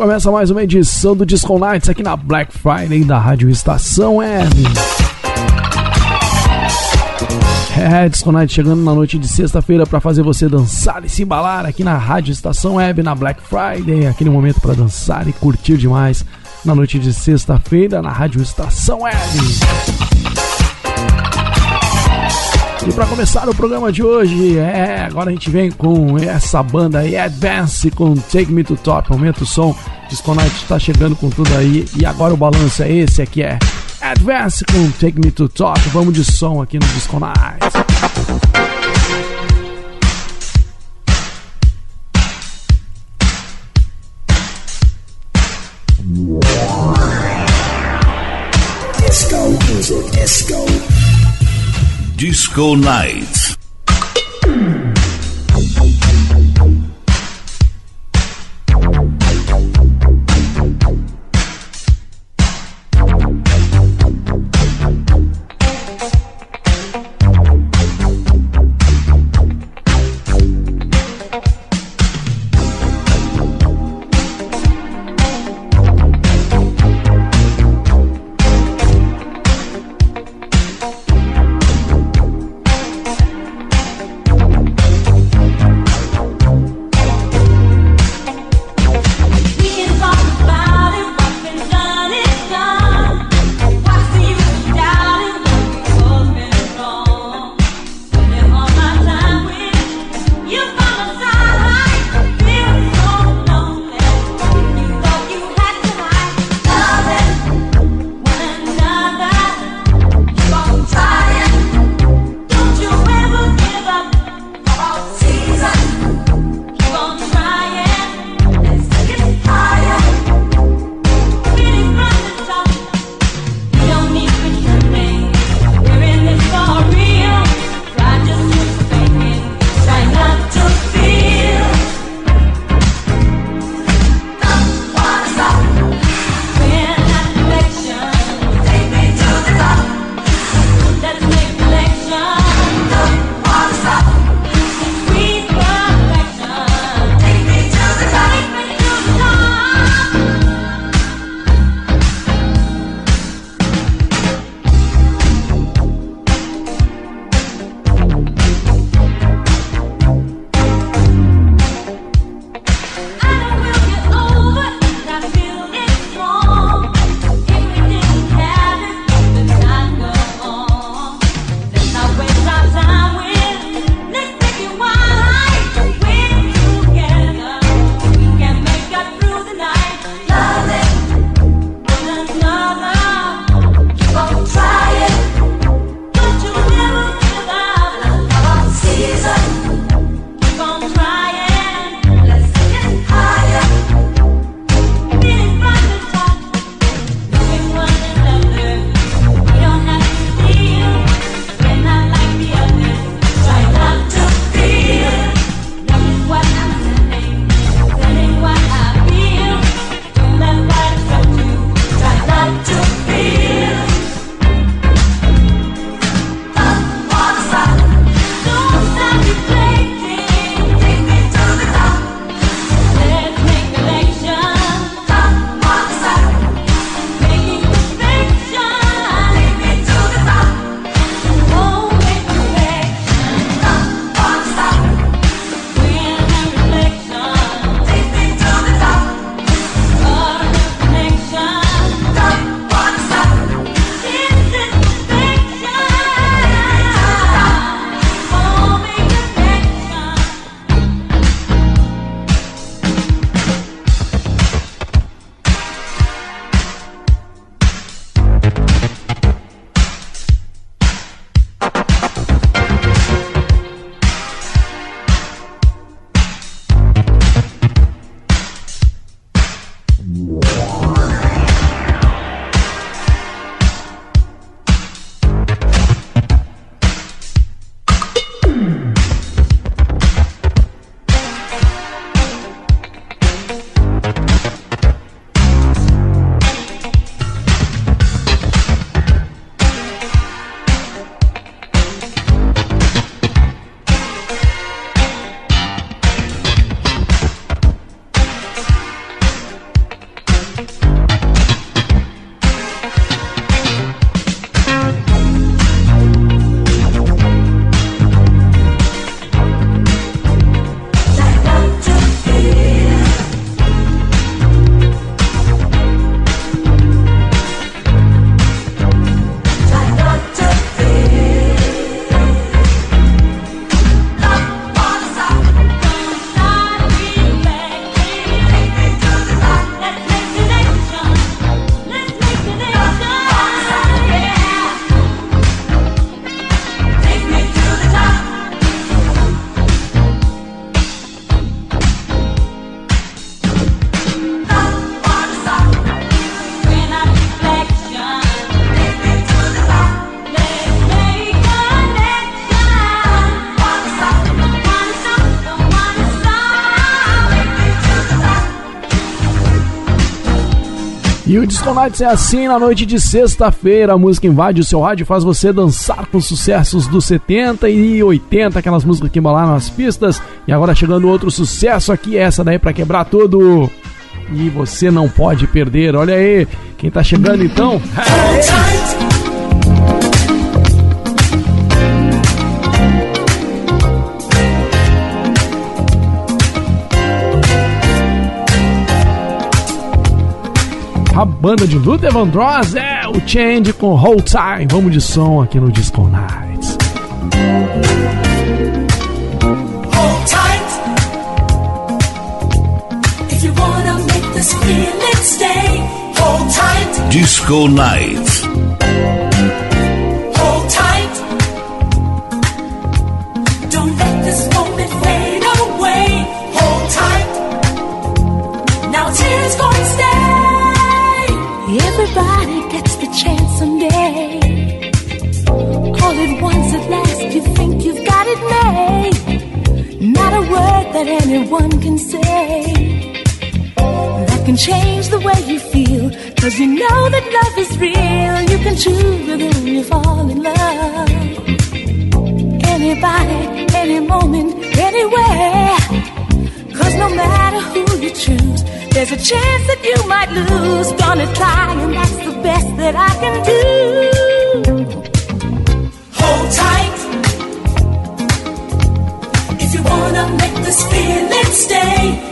Começa mais uma edição do Disco Nights aqui na Black Friday da Rádio Estação Web. É, Disco Night chegando na noite de sexta-feira para fazer você dançar e se embalar aqui na Rádio Estação Web na Black Friday, aquele momento para dançar e curtir demais na noite de sexta-feira na Rádio Estação Web. E para começar o programa de hoje, é, agora a gente vem com essa banda aí, Advance, com Take Me to Top. Aumenta o som, Disco Night está chegando com tudo aí. E agora o balanço é esse aqui, é Advance com Take Me to Top. Vamos de som aqui no Disco Night. Disco Night. O Disco Nights é assim na noite de sexta-feira. A música invade o seu rádio faz você dançar com sucessos dos 70 e 80, aquelas músicas que embalaram as pistas. E agora chegando outro sucesso aqui, essa daí para quebrar tudo. E você não pode perder. Olha aí, quem tá chegando então? Banda de Luther Vandross é o Change com Hold Time. Vamos de som aqui no Disco Nights. Hold tight. If you wanna make this feeling stay, hold tight. Disco Nights. Change the way you feel. Cause you know that love is real. You can choose whom you fall in love. Anybody, any moment, anywhere. Cause no matter who you choose, there's a chance that you might lose. Gonna try, and that's the best that I can do. Hold tight. If you wanna make this feeling stay,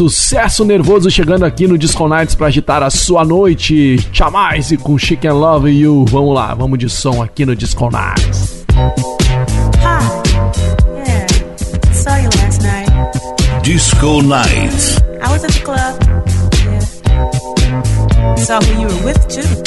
Sucesso nervoso chegando aqui no Disco Nights pra agitar a sua noite. Chamais e com Chicken Love You. Vamos lá, vamos de som aqui no Disco Nights. Disco Nights. I was at the club. Yeah. Saw who you were with too.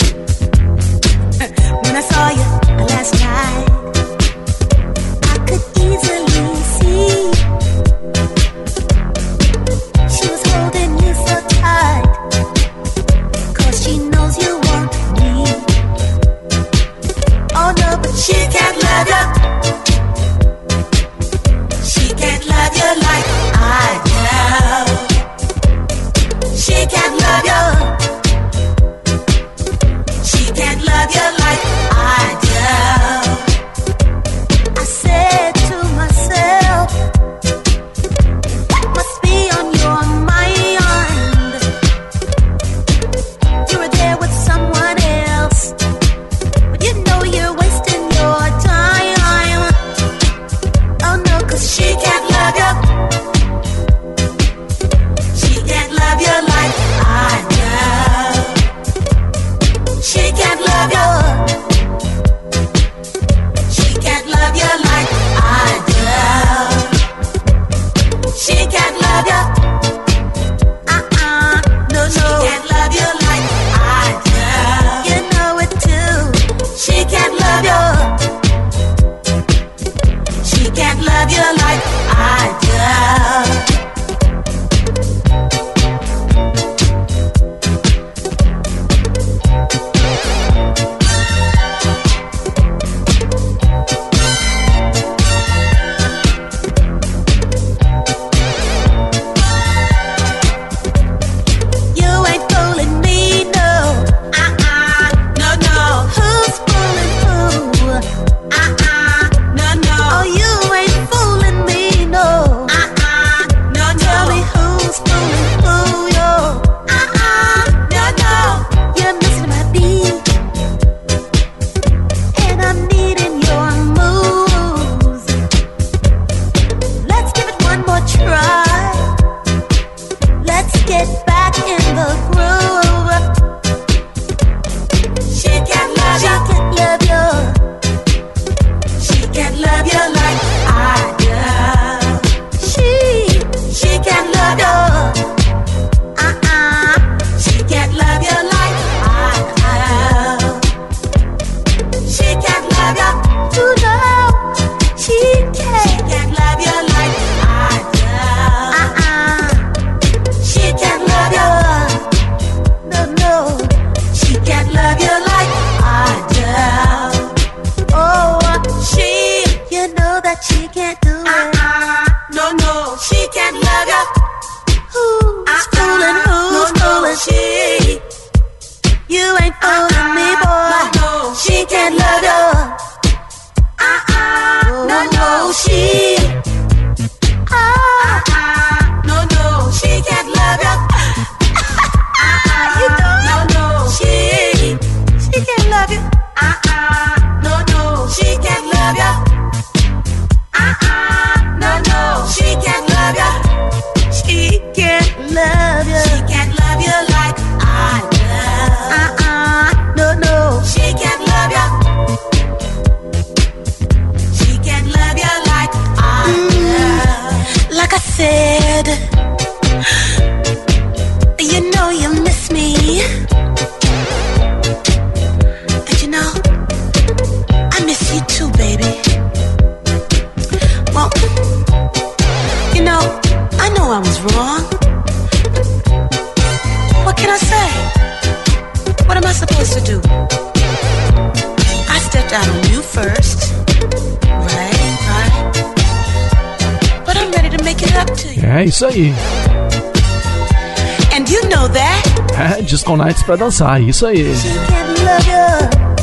know that? É, Disco Nights pra dançar, isso aí.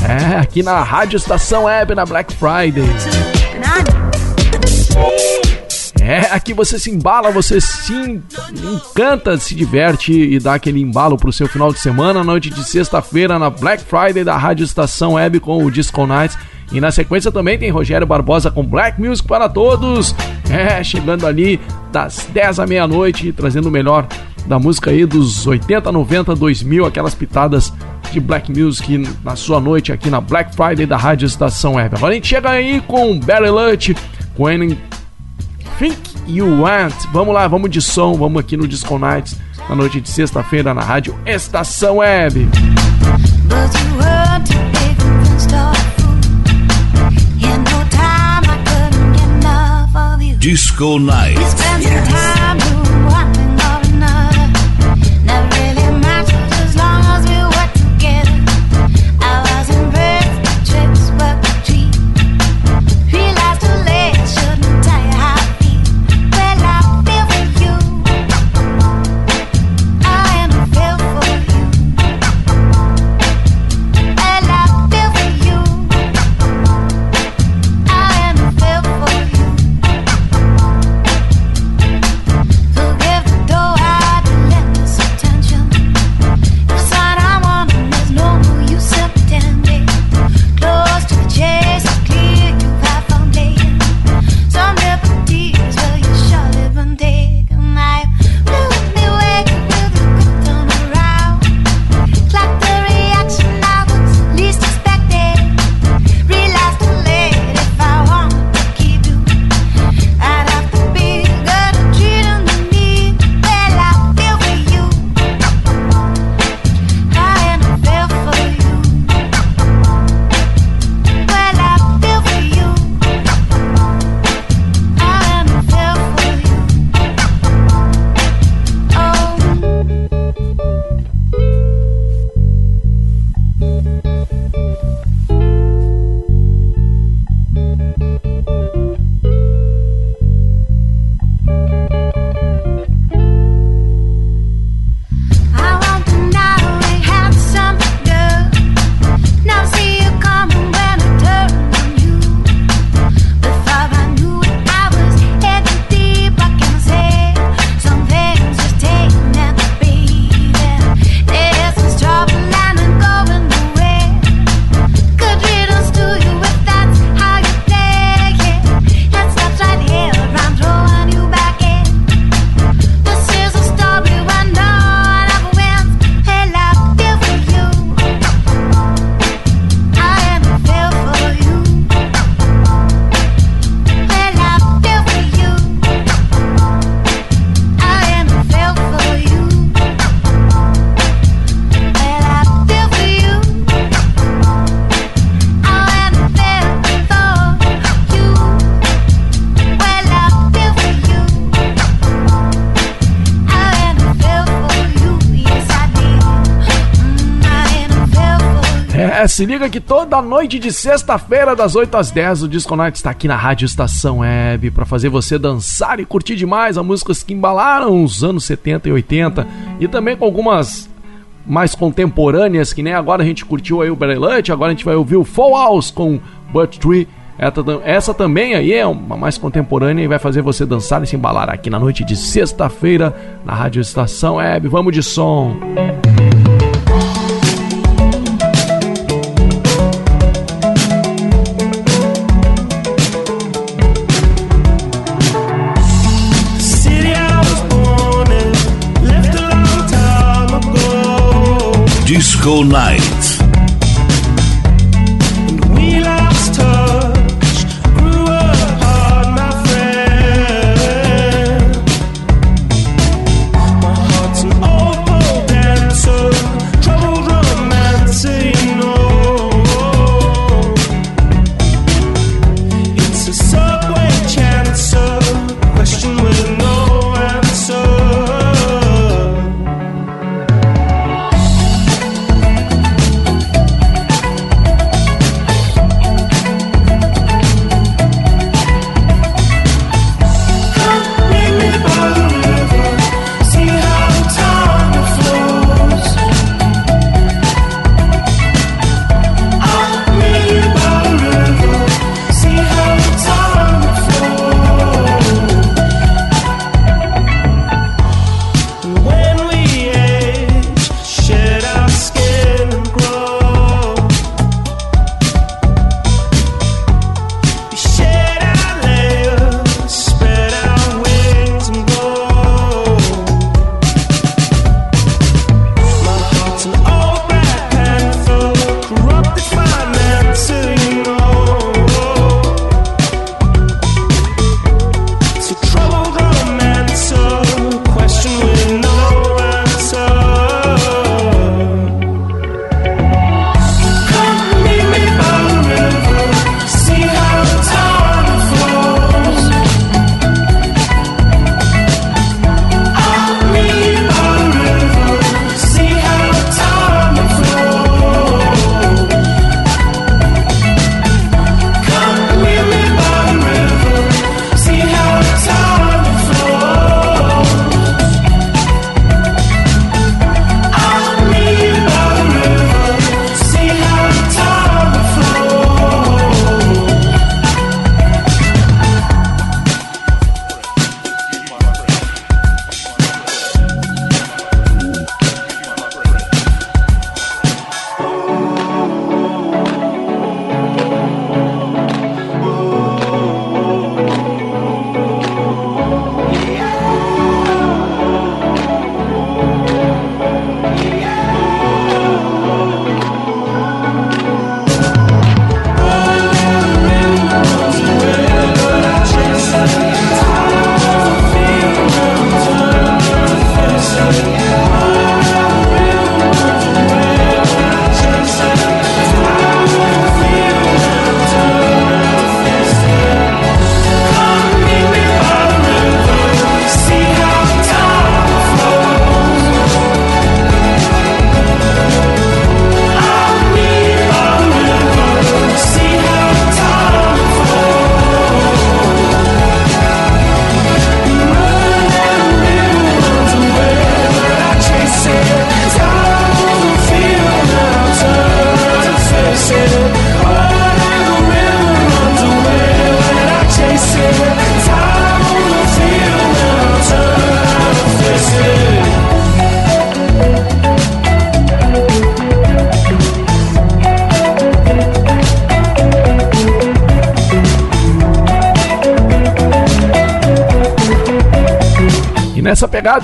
É, aqui na Rádio Estação Web, na Black Friday. É, aqui você se embala, você se encanta, se diverte e dá aquele embalo pro seu final de semana, noite de sexta-feira, na Black Friday da Rádio Estação Web com o Disco Nights. E na sequência também tem Rogério Barbosa com Black Music para todos. É, chegando ali das 10 à meia-noite, trazendo o melhor da música aí dos 80, 90, 2000, aquelas pitadas de Black Music na sua noite aqui na Black Friday da Rádio Estação Web. Agora a gente chega aí com Barry Lutch, com Think You Want. Vamos lá, vamos de som, vamos aqui no Disco Nights na noite de sexta-feira na Rádio Estação Web. Disco Nights. se liga que toda noite de sexta-feira, das 8 às 10, o Disco Night está aqui na Rádio Estação Web para fazer você dançar e curtir demais as músicas que embalaram os anos 70 e 80 e também com algumas mais contemporâneas, que nem agora a gente curtiu aí o Berlante, agora a gente vai ouvir o Fall House com Burt Tree. Essa também aí é uma mais contemporânea e vai fazer você dançar e se embalar aqui na noite de sexta-feira na Rádio Estação Web. Vamos de som! Música Disco Night.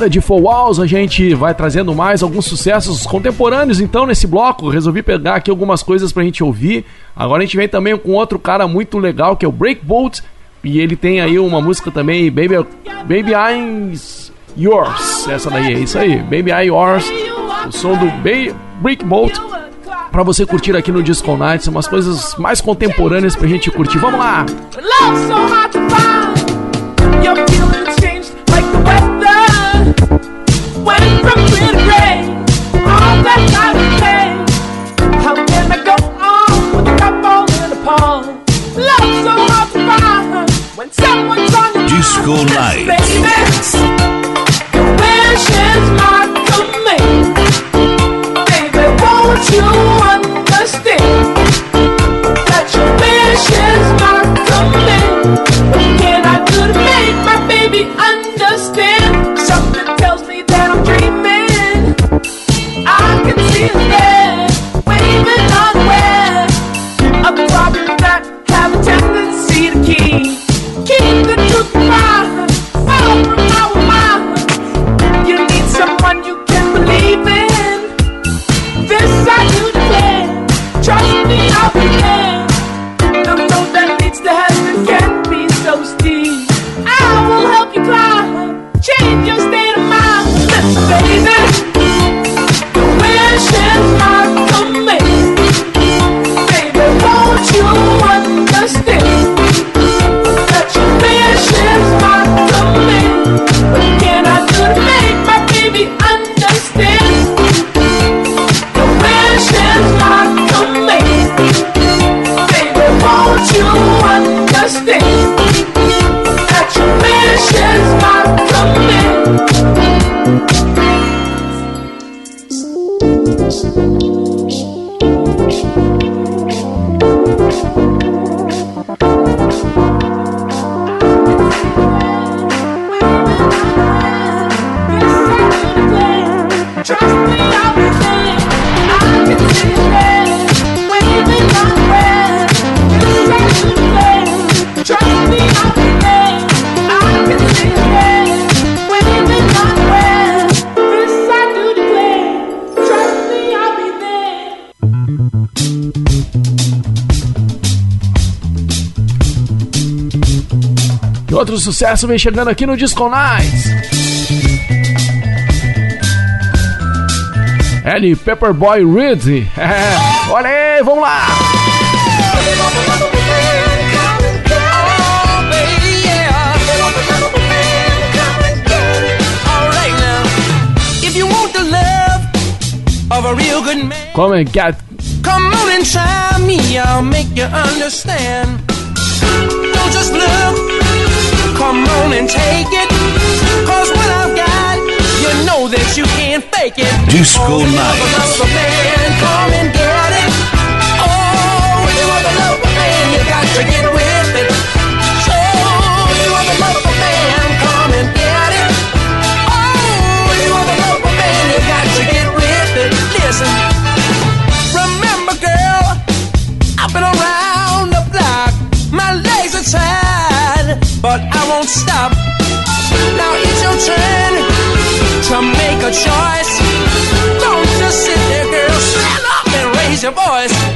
De Full Walls, a gente vai trazendo mais alguns sucessos contemporâneos. Então, nesse bloco, resolvi pegar aqui algumas coisas pra gente ouvir. Agora a gente vem também com outro cara muito legal, que é o Breakbolt. E ele tem aí uma música também, Baby, Baby I'm Yours. Essa daí é isso aí, Baby I'm Yours. O som do ba Breakbolt. Pra você curtir aqui no Disco Nights, umas coisas mais contemporâneas pra gente curtir. Vamos lá! Love changed like the weather. Your Disco mind. Night. Baby, sucesso vem chegando aqui no Disco Nights. L. Pepperboy Reed. É, olha aí, vamos lá! Come and get. come on and try me, I'll make you understand. On and take it. Cause what I've got, you know that you can't fake it. Disco Oh, you want the Nights. love of a man, come and get it. Oh, you want the love of man, you got to get with but I won't stop. Now it's your turn to make a choice. Don't just sit there, girl. Stand up and raise your voice.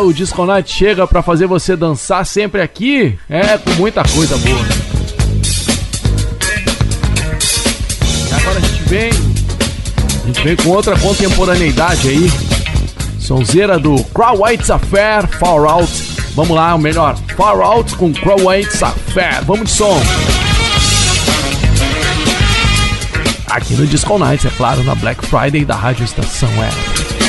O Disco Night chega pra fazer você dançar sempre aqui, é, com muita coisa boa. E agora a gente vem, a gente vem com outra contemporaneidade aí, sonzeira do Crow White's Affair, Far Out. Vamos lá, o melhor, Far Out com Crow White's Affair, vamos de som. Aqui no Disco Nights, é claro, na Black Friday da Rádio Estação Web.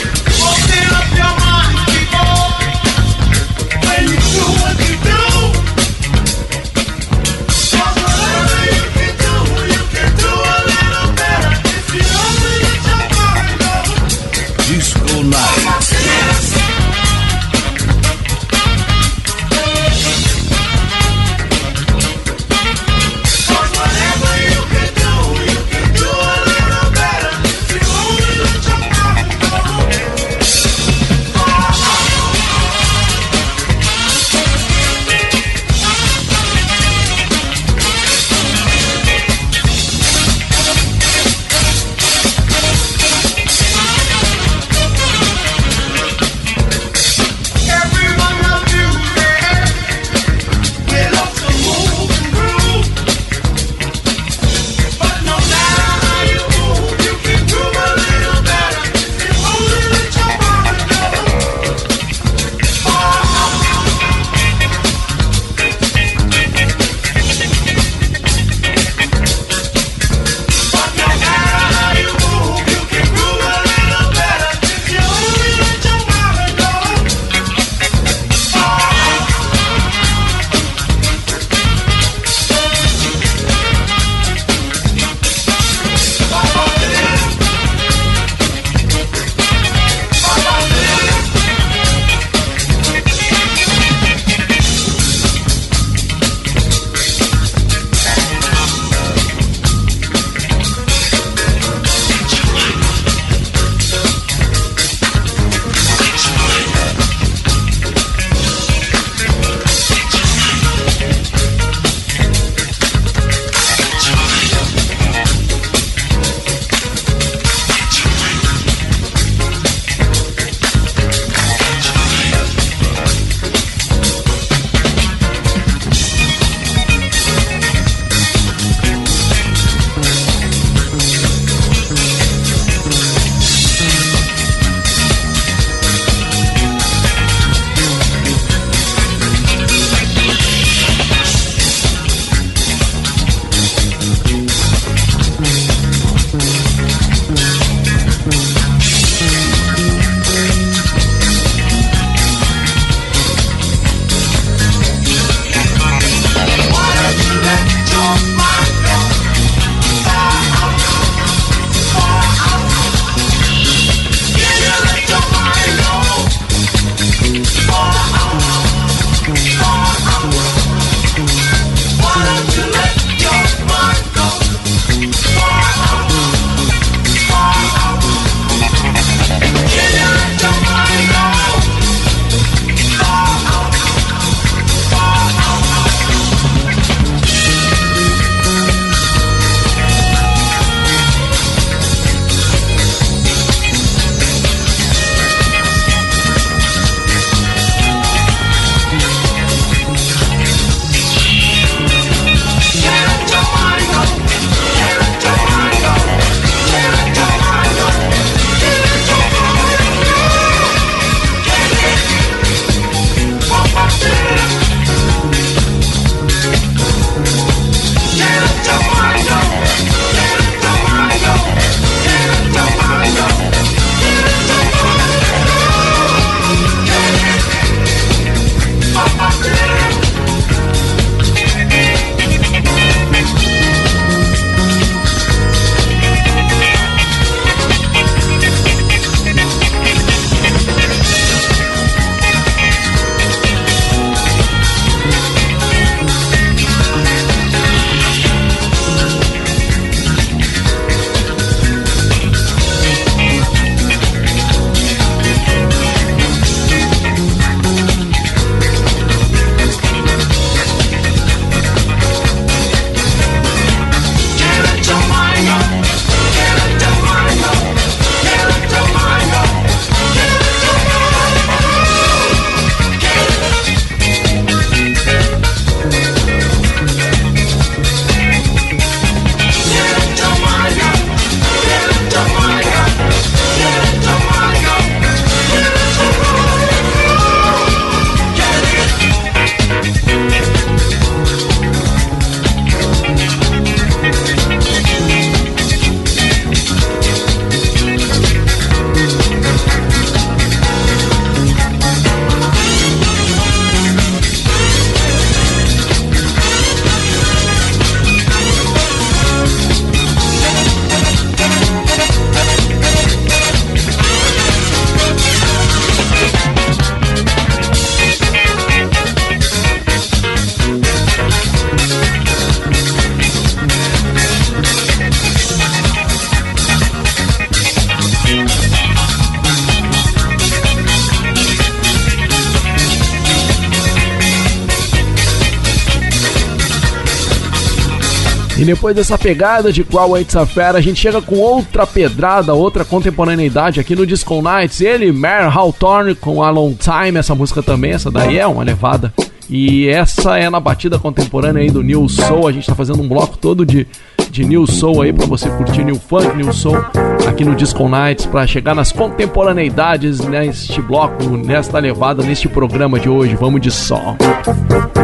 Depois dessa pegada de qual It's a Fera, a gente chega com outra pedrada, outra contemporaneidade aqui no Disco Nights. Ele, Mare Hawthorne, com A Long Time, essa música também, essa daí é uma levada. E essa é na batida contemporânea aí do New Soul. A gente tá fazendo um bloco todo de, de New Soul aí pra você curtir New Funk, New Soul aqui no Disco Nights pra chegar nas contemporaneidades neste bloco, nesta levada, neste programa de hoje. Vamos de som. Henry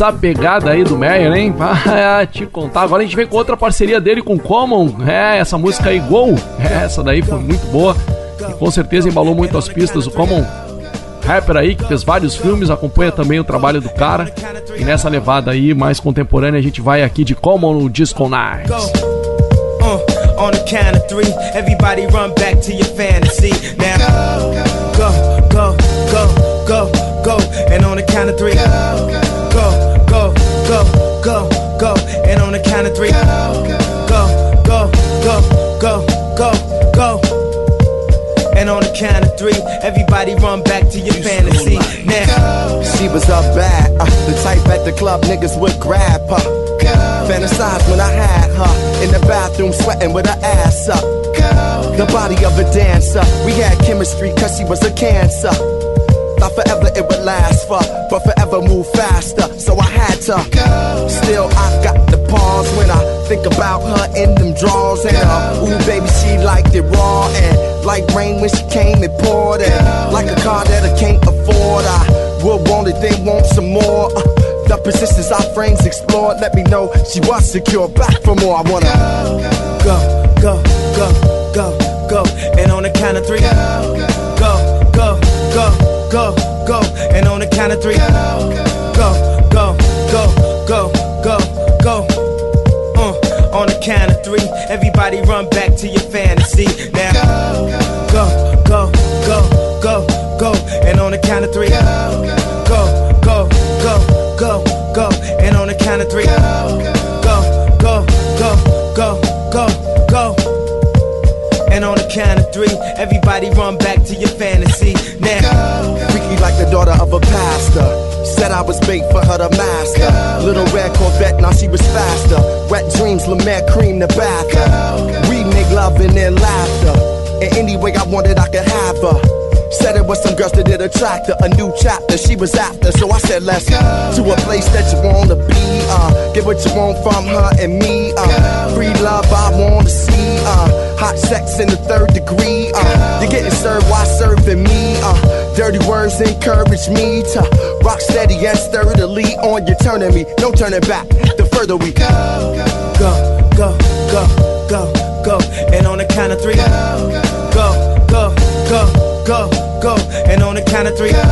dessa pegada aí do Meyer, hein? Ah, te contar. Agora a gente vem com outra parceria dele com Common. É, essa música aí, Gol. É, essa daí foi muito boa. E com certeza embalou muito as pistas. O Common, rapper aí, que fez vários filmes, acompanha também o trabalho do cara. E nessa levada aí, mais contemporânea, a gente vai aqui de Common no Disco Night. Uh, on the count of three, everybody run back to your fantasy. Now, go, go, go, go, go. And on the count of three, go, go, go, go. And on the count of three, go, go, go, go, go, go, go. And on the count of three, everybody run back to your fantasy. Now, She was up bad, uh, the type at the club niggas would grab her. Fantasize when I had her in the bathroom sweating with her ass up. The body of a dancer, we had chemistry cause she was a cancer. Thought forever it would last for, but forever move faster, so I had to. Still, I got the pause when I think about her in them drawers. And uh, ooh, baby, she liked it raw. And like rain when she came, it poured. And like a car that I can't afford, I would want it, then want some more. Uh, the persistence our frames explored, let me know she was secure. Back for more, I wanna go, go, go, go, go. And on the count of three, go, go, go, go, go, go. And on the count of three, go, go, go, go, go, go, go. Uh, on the count of three, everybody run back to your fantasy. Now, go, go, go, go, go. And on the count of three, go, go, go, go, go, go. And on the count of three, go, go, go, go, go, go, go. And on the count of three, everybody run back to your fantasy. Now, Freaky like the daughter of a pastor. Said I was bait for her to master. Little red Corvette, now she was faster. Wet dreams, Lemaire cream the bath. We make love and then laughter. And any way I wanted, I could have her. Said it was some girls that did attract her. A new chapter she was after. So I said, let's go to a place that you wanna be. Uh, get what you want from her and me. Uh, free love I wanna see. Uh, hot sex in the third degree. Uh, you're getting served while serving me. Uh, dirty words encourage me to rock steady and sturdily on your turning me. No turning back. The further we go, go, go, go, go, go. And on the count of three, go, go, go, go, go, go. And on the count of three, go,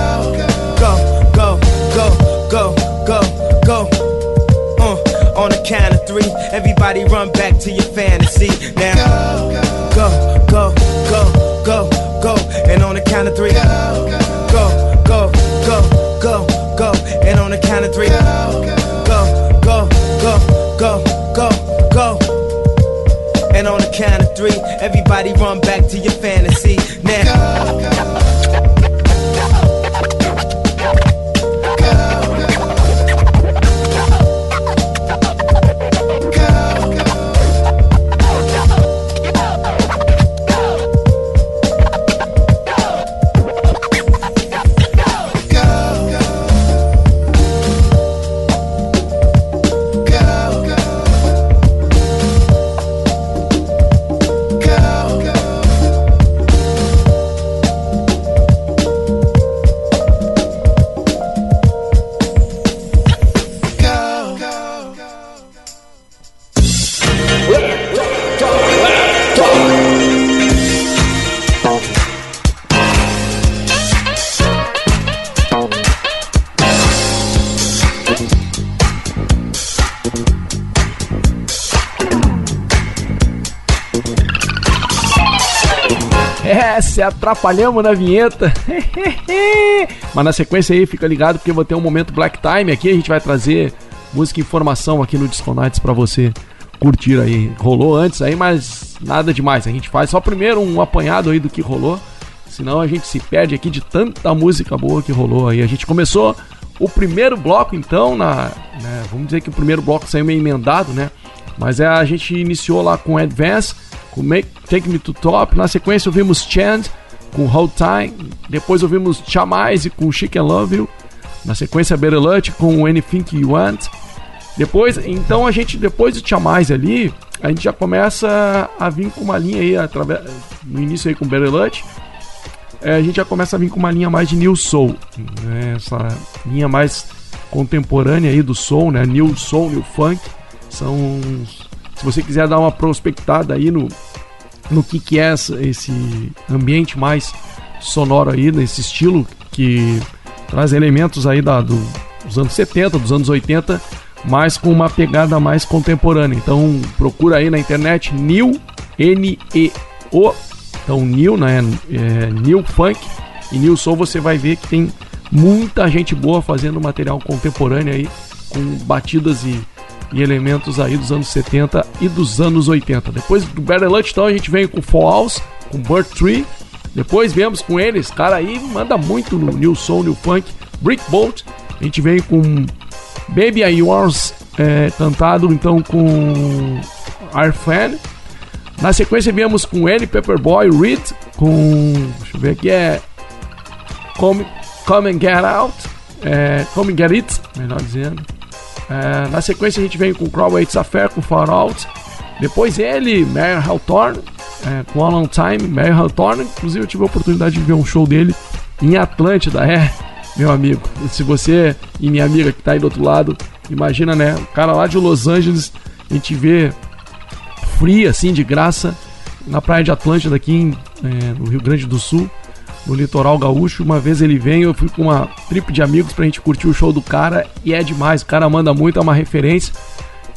go, go, go, go, go, go. Uh, on the count of three, everybody run back to your fantasy. Now, go, go, go, go, go. And on the count of three, go, go, go, go, go, go. And on the count of three, go, go, go, go, go, go, go. And on the count of three, everybody run back to your fantasy. Now. Se atrapalhamos na vinheta. Mas na sequência aí, fica ligado porque vou ter um momento Black Time aqui. A gente vai trazer música e informação aqui no Disco Nights pra você curtir aí. Rolou antes aí, mas nada demais. A gente faz só primeiro um apanhado aí do que rolou. Senão a gente se perde aqui de tanta música boa que rolou aí. A gente começou o primeiro bloco, então, na. né, vamos dizer que o primeiro bloco saiu meio emendado, né? Mas é, a gente iniciou lá com Advance, com Make, Take Me to Top. Na sequência ouvimos Chand com Hold Time. Depois ouvimos Chamize com Chic and Love You. Na sequência Better Luck com Anything You Want. Depois, então a gente, depois do Chamize ali, a gente já começa a vir com uma linha aí, através, no início aí com Better. É, a gente já começa a vir com uma linha mais de New Soul. né? Essa linha mais contemporânea aí do Soul, né? New Soul, New Funk. São. Se você quiser dar uma prospectada aí no, no que, que é essa- esse ambiente mais sonoro aí, nesse estilo que traz elementos aí da, do- dos anos 70, dos anos 80, mas com uma pegada mais contemporânea. Então procura aí na internet New N-E-O, então New, né? É, New Funk e New Soul você vai ver que tem muita gente boa fazendo material contemporâneo aí, com batidas e e elementos aí dos anos 70 e dos anos 80. Depois do Better Lunch, então, a gente vem com Falls, com Bird Tree. Depois viemos com eles, cara aí manda muito no New Soul, New Funk, Brick Bolt. A gente vem com Baby I Yours, é, cantado então com Arfan. Na sequência viemos com ele, Pepperboy, Reed, com. Deixa eu ver aqui, é. Come, come and Get Out. É, come and Get It, melhor dizendo. É, na sequência a gente vem com Crowwaits Affair com Far Out. Depois ele, Mayor Hawthorne, é, com A Long Time, Mayor Hawthorne. Inclusive eu tive a oportunidade de ver um show dele em Atlântida, é, meu amigo. Se você e minha amiga que tá aí do outro lado, imagina, né? O cara lá de Los Angeles, a gente vê free, assim, de graça. na praia de Atlântida, aqui em, é, no Rio Grande do Sul, no litoral gaúcho. Uma vez ele veio, eu fui com uma trip de amigos pra gente curtir o show do cara e é demais. O cara manda muito, é uma referência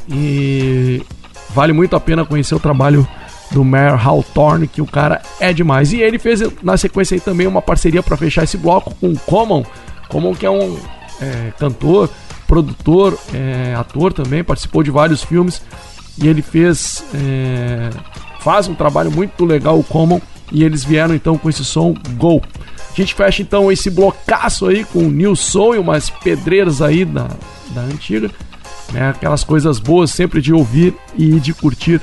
e vale muito a pena conhecer o trabalho do Mayor Hawthorne, que o cara é demais. E ele fez na sequência aí também uma parceria para fechar esse bloco com o Common. Common que é um é, cantor, produtor, é, ator também, participou de vários filmes e ele fez é, faz um trabalho muito legal o Common e eles vieram então com esse som Go. A gente fecha então esse blocaço aí com o New Soul e umas pedreiras aí da, da antiga, né? Aquelas coisas boas sempre de ouvir e de curtir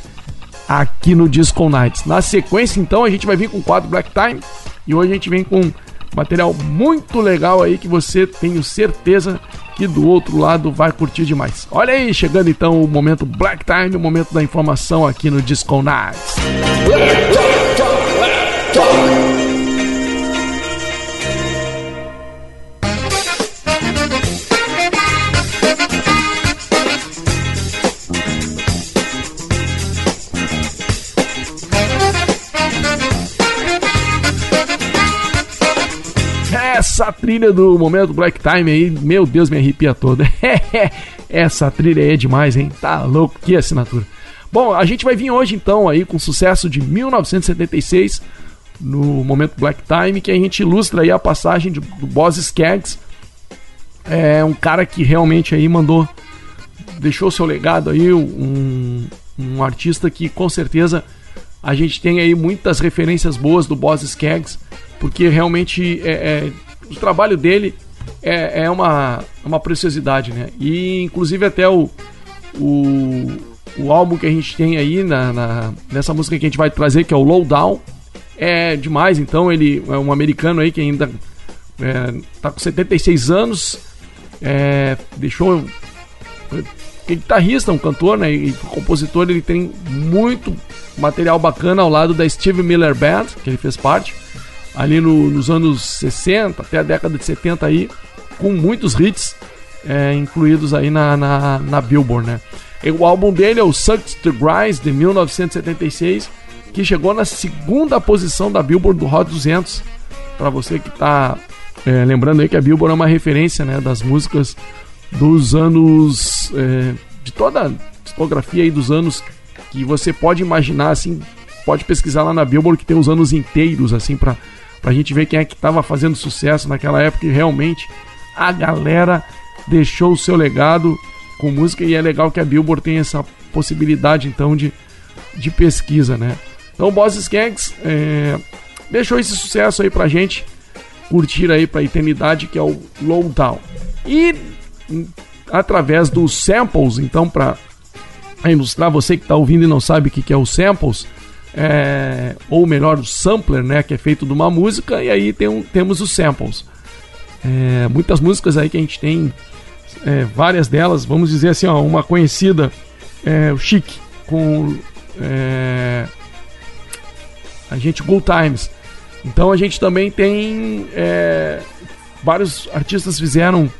aqui no Disco Nights. Na sequência então a gente vai vir com o quadro Black Time e hoje a gente vem com material muito legal aí que você tenho certeza que do outro lado vai curtir demais. Olha aí, chegando então o momento Black Time, o momento da informação aqui no Disco Nights. Essa trilha do momento Black Time aí, meu Deus, me arrepia toda. Essa trilha aí é demais, hein? Tá louco, que assinatura. Bom, a gente vai vir hoje então aí com sucesso de 1976 no momento Black Time, que a gente ilustra aí a passagem de, do Boss Skaggs. É um cara que realmente aí mandou, deixou seu legado aí, um, um artista que com certeza a gente tem aí muitas referências boas do Boss Skaggs, porque realmente é, é, o trabalho dele é, é uma, uma preciosidade, né? E inclusive até o, o, o álbum que a gente tem aí na, na, nessa música que a gente vai trazer, que é o Lowdown, é demais. Então ele é um americano aí que ainda é, tá com 76 anos, é, deixou é guitarrista, um cantor, né, e compositor, ele tem muito material bacana ao lado da Steve Miller Band, que ele fez parte, ali no, nos anos 60 até a década de 70 aí, com muitos hits é, incluídos aí na, na, na Billboard, né. E o álbum dele é o Sucked to Grind, de 1976, que chegou na segunda posição da Billboard do Hot 200. Para você que tá é, lembrando aí que a Billboard é uma referência, né, das músicas dos anos é, de toda a discografia aí dos anos que você pode imaginar assim, pode pesquisar lá na Billboard que tem os anos inteiros assim para pra gente ver quem é que tava fazendo sucesso naquela época e realmente a galera deixou o seu legado com música e é legal que a Billboard tem essa possibilidade então de, de pesquisa, né? Então, Boss Skaggs é, deixou esse sucesso aí pra gente curtir aí pra eternidade, que é o Lowdown. E através dos samples, então, pra ilustrar você que tá ouvindo e não sabe o que, que é o samples, é, ou melhor, o sampler, né, que é feito de uma música, e aí tem um, temos os samples. É, muitas músicas aí que a gente tem, é, várias delas, vamos dizer assim, ó, uma conhecida, é, o Chic, com é, a gente Good Times. Então a gente também tem é, vários artistas fizeram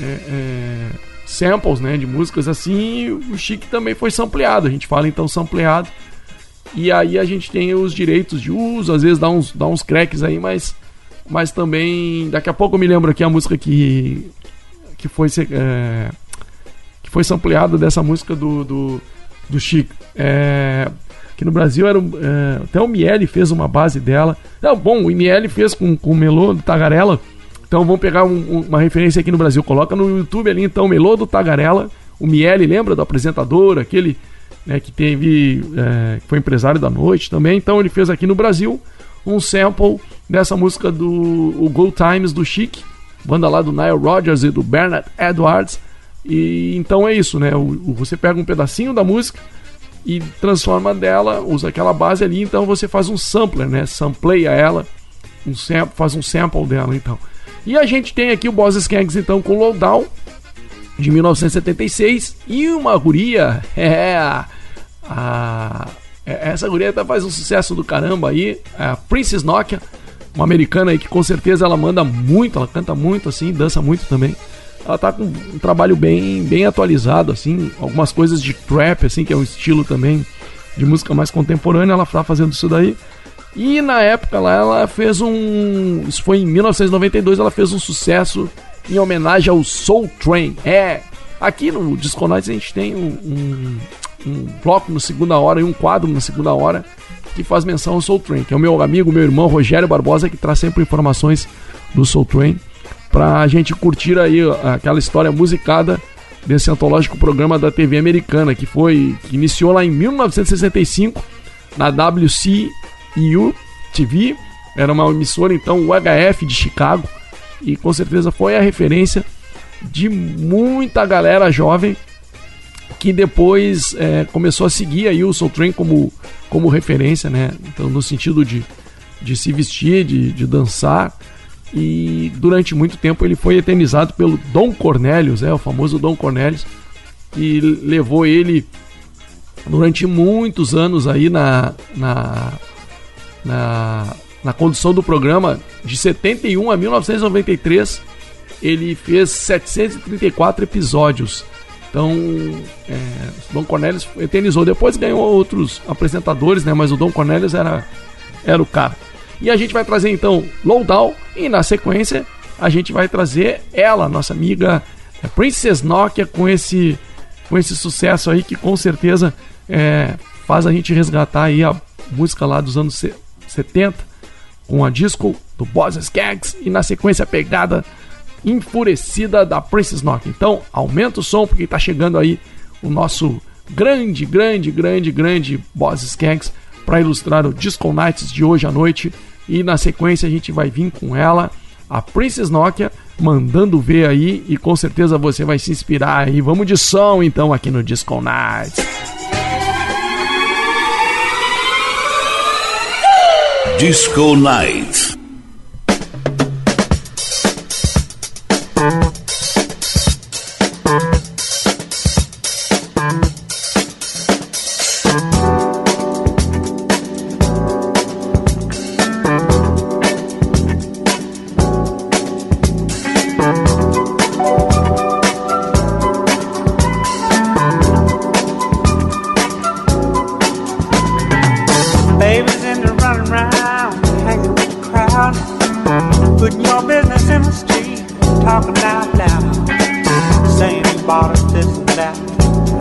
é, é, samples né, de músicas assim o Chic também foi sampleado. A gente fala então sampleado. E aí a gente tem os direitos de uso, às vezes dá uns, dá uns cracks aí, mas, mas também. Daqui a pouco eu me lembro aqui a música que, que foi é, que foi sampleada dessa música do, do, do Chico. É, que no Brasil era é, até o Miele fez uma base dela. Não, bom, o Miele fez com, com o Melô do Tagarela. Então vamos pegar um, uma referência aqui no Brasil. Coloca no YouTube ali então Melô do Tagarela. O Miele, lembra do apresentador, aquele né, que teve. É, foi empresário da noite também. Então ele fez aqui no Brasil um sample dessa música do o Go Times do Chic, banda lá do Nile Rodgers e do Bernard Edwards. E então é isso, né? O, o, você pega um pedacinho da música e transforma dela, usa aquela base ali, então você faz um sampler, né? Sampleia ela, um sample, faz um sample dela, então. E a gente tem aqui o Boss Skanks, então, com Lowdown, de 1976, e uma guria, é, a, é, essa guria tá, faz um sucesso do caramba aí, a Princess Nokia, uma americana aí que com certeza ela manda muito, ela canta muito assim, dança muito também ela tá com um trabalho bem, bem atualizado, assim, algumas coisas de trap, assim, que é um estilo também de música mais contemporânea, ela tá fazendo isso daí. E na época lá ela fez um. Isso foi em 1992, ela fez um sucesso em homenagem ao Soul Train. É, aqui no Disconites a gente tem um, um, um bloco no segunda hora e um quadro na segunda hora que faz menção ao Soul Train, que é o meu amigo, meu irmão Rogério Barbosa, que traz sempre informações do Soul Train pra gente curtir aí aquela história musicada desse antológico programa da TV americana que foi que iniciou lá em 1965 na WCU TV, era uma emissora então UHF de Chicago e com certeza foi a referência de muita galera jovem que depois é, começou a seguir aí o Soul Train como, como referência, né? Então, no sentido de, de se vestir, de, de dançar. E durante muito tempo ele foi eternizado pelo Dom Cornelius, é, o famoso Dom Cornelius, que levou ele durante muitos anos aí na, na, na, na condução do programa, de 71 a 1993, ele fez 734 episódios. Então, é, Dom Cornelius eternizou. Depois ganhou outros apresentadores, né? Mas o Dom Cornelius era, era o cara. E a gente vai trazer então Lowdown e na sequência a gente vai trazer ela, nossa amiga é, Princess Nokia, com esse, com esse sucesso aí que com certeza é, faz a gente resgatar aí a música lá dos anos 70 com a disco do Boss Skaggs e na sequência a pegada enfurecida da Princess Nokia. Então aumenta o som porque está chegando aí o nosso grande, grande, grande, grande Boss Skaggs para ilustrar o Disco Nights de hoje à noite. E na sequência a gente vai vir com ela, a Princess Nokia, mandando ver aí e com certeza você vai se inspirar aí. Vamos de som então aqui no Disco Nights. Disco Night.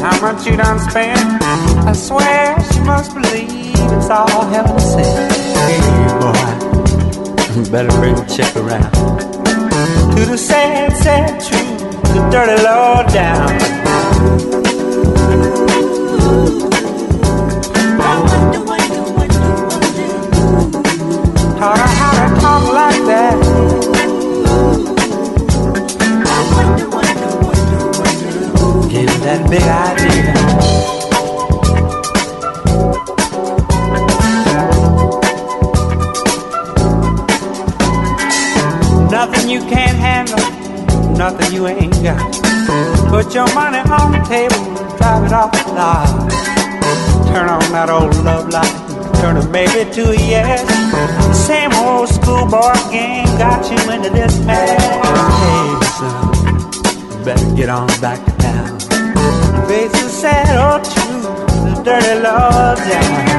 How much you done spent. I swear she must believe it's all heaven sent. Hey boy, you better bring the check around to the sad, sad truth, the dirty low down. Taught her how to that big idea. Nothing you can't handle, nothing you ain't got. Put your money on the table, drive it off the lot. Turn on that old love light, turn a maybe to a yes. Same old schoolboy game got you into this mess. Hey, son, better get on back to town bases saddle to the dirty Lord's yard.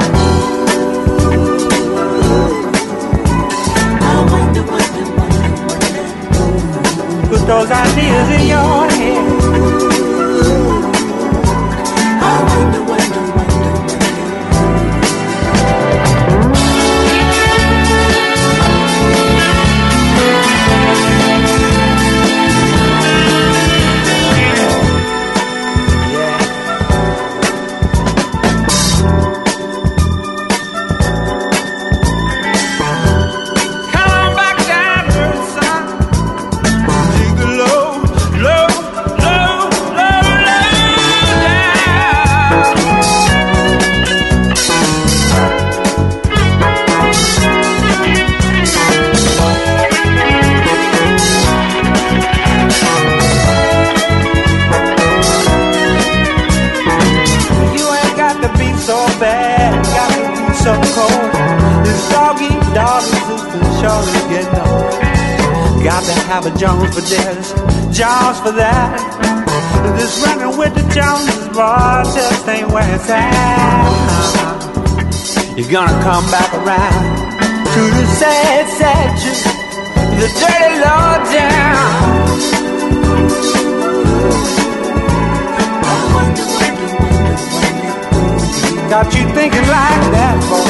Put those ideas in your head. Jones for this, Jones for that. This running with the Joneses, boy, just ain't where it's at. You're gonna come back around to the sad, sad juice, the dirty law down. Got you thinking like that, boy.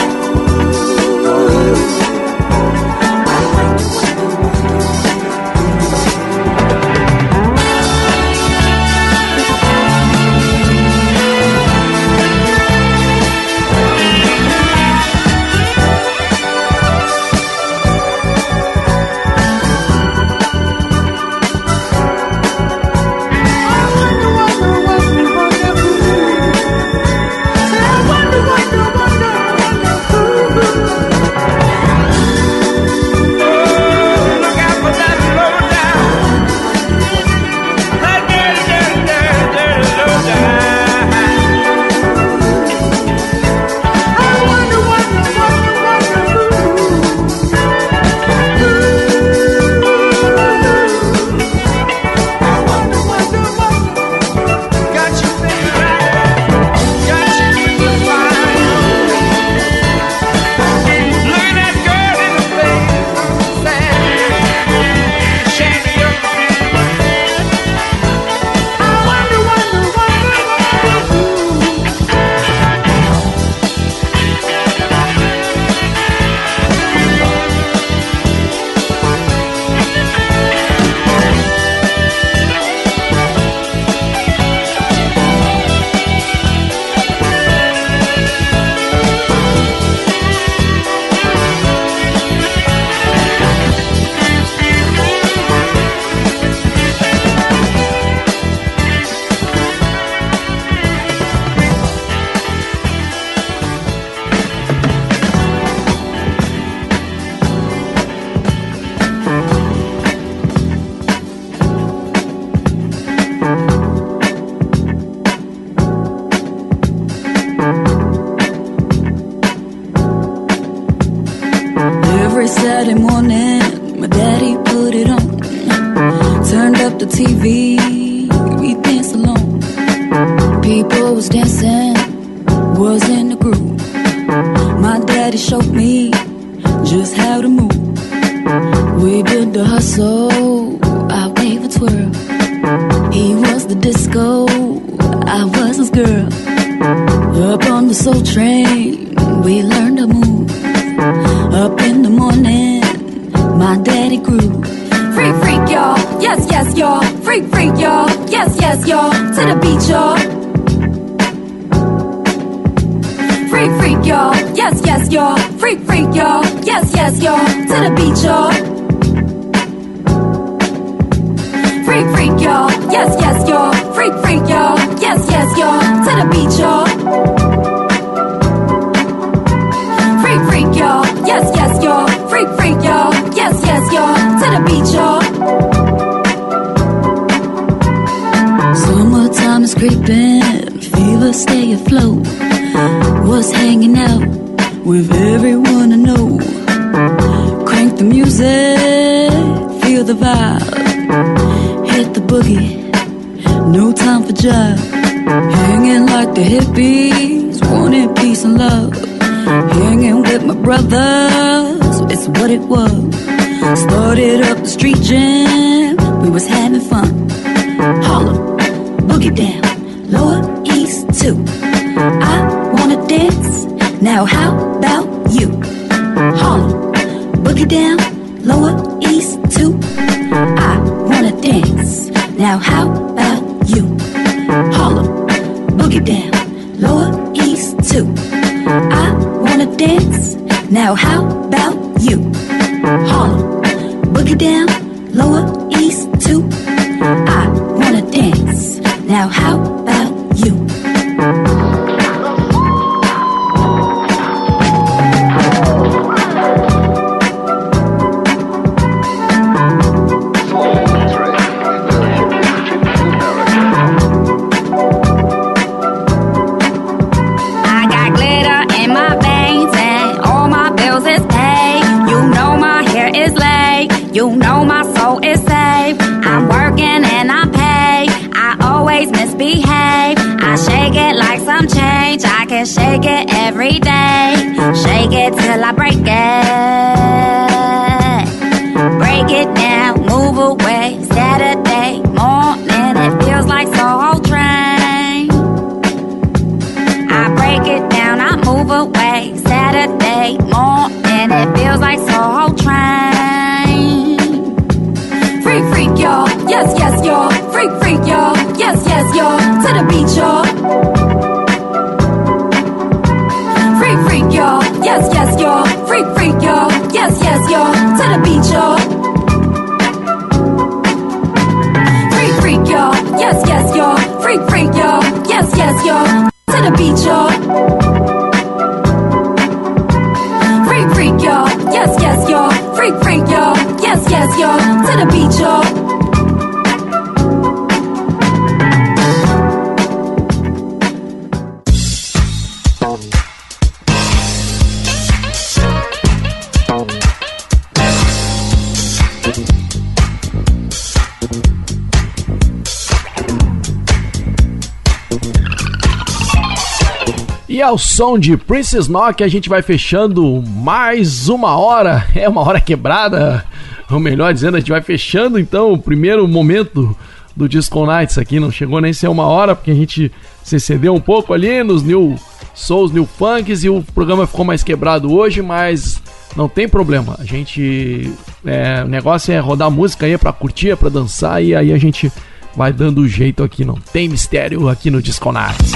E ao som de Princess Knock a gente vai fechando mais uma hora. É uma hora quebrada, ou melhor dizendo, a gente vai fechando então o primeiro momento do Disco Nights aqui. Não chegou nem ser uma hora, porque a gente se excedeu um pouco ali nos New Souls, New Funks e o programa ficou mais quebrado hoje, mas não tem problema. A gente. é, o negócio é rodar música aí pra curtir, é pra dançar e aí a gente vai dando jeito aqui. Não tem mistério aqui no Disco Nights.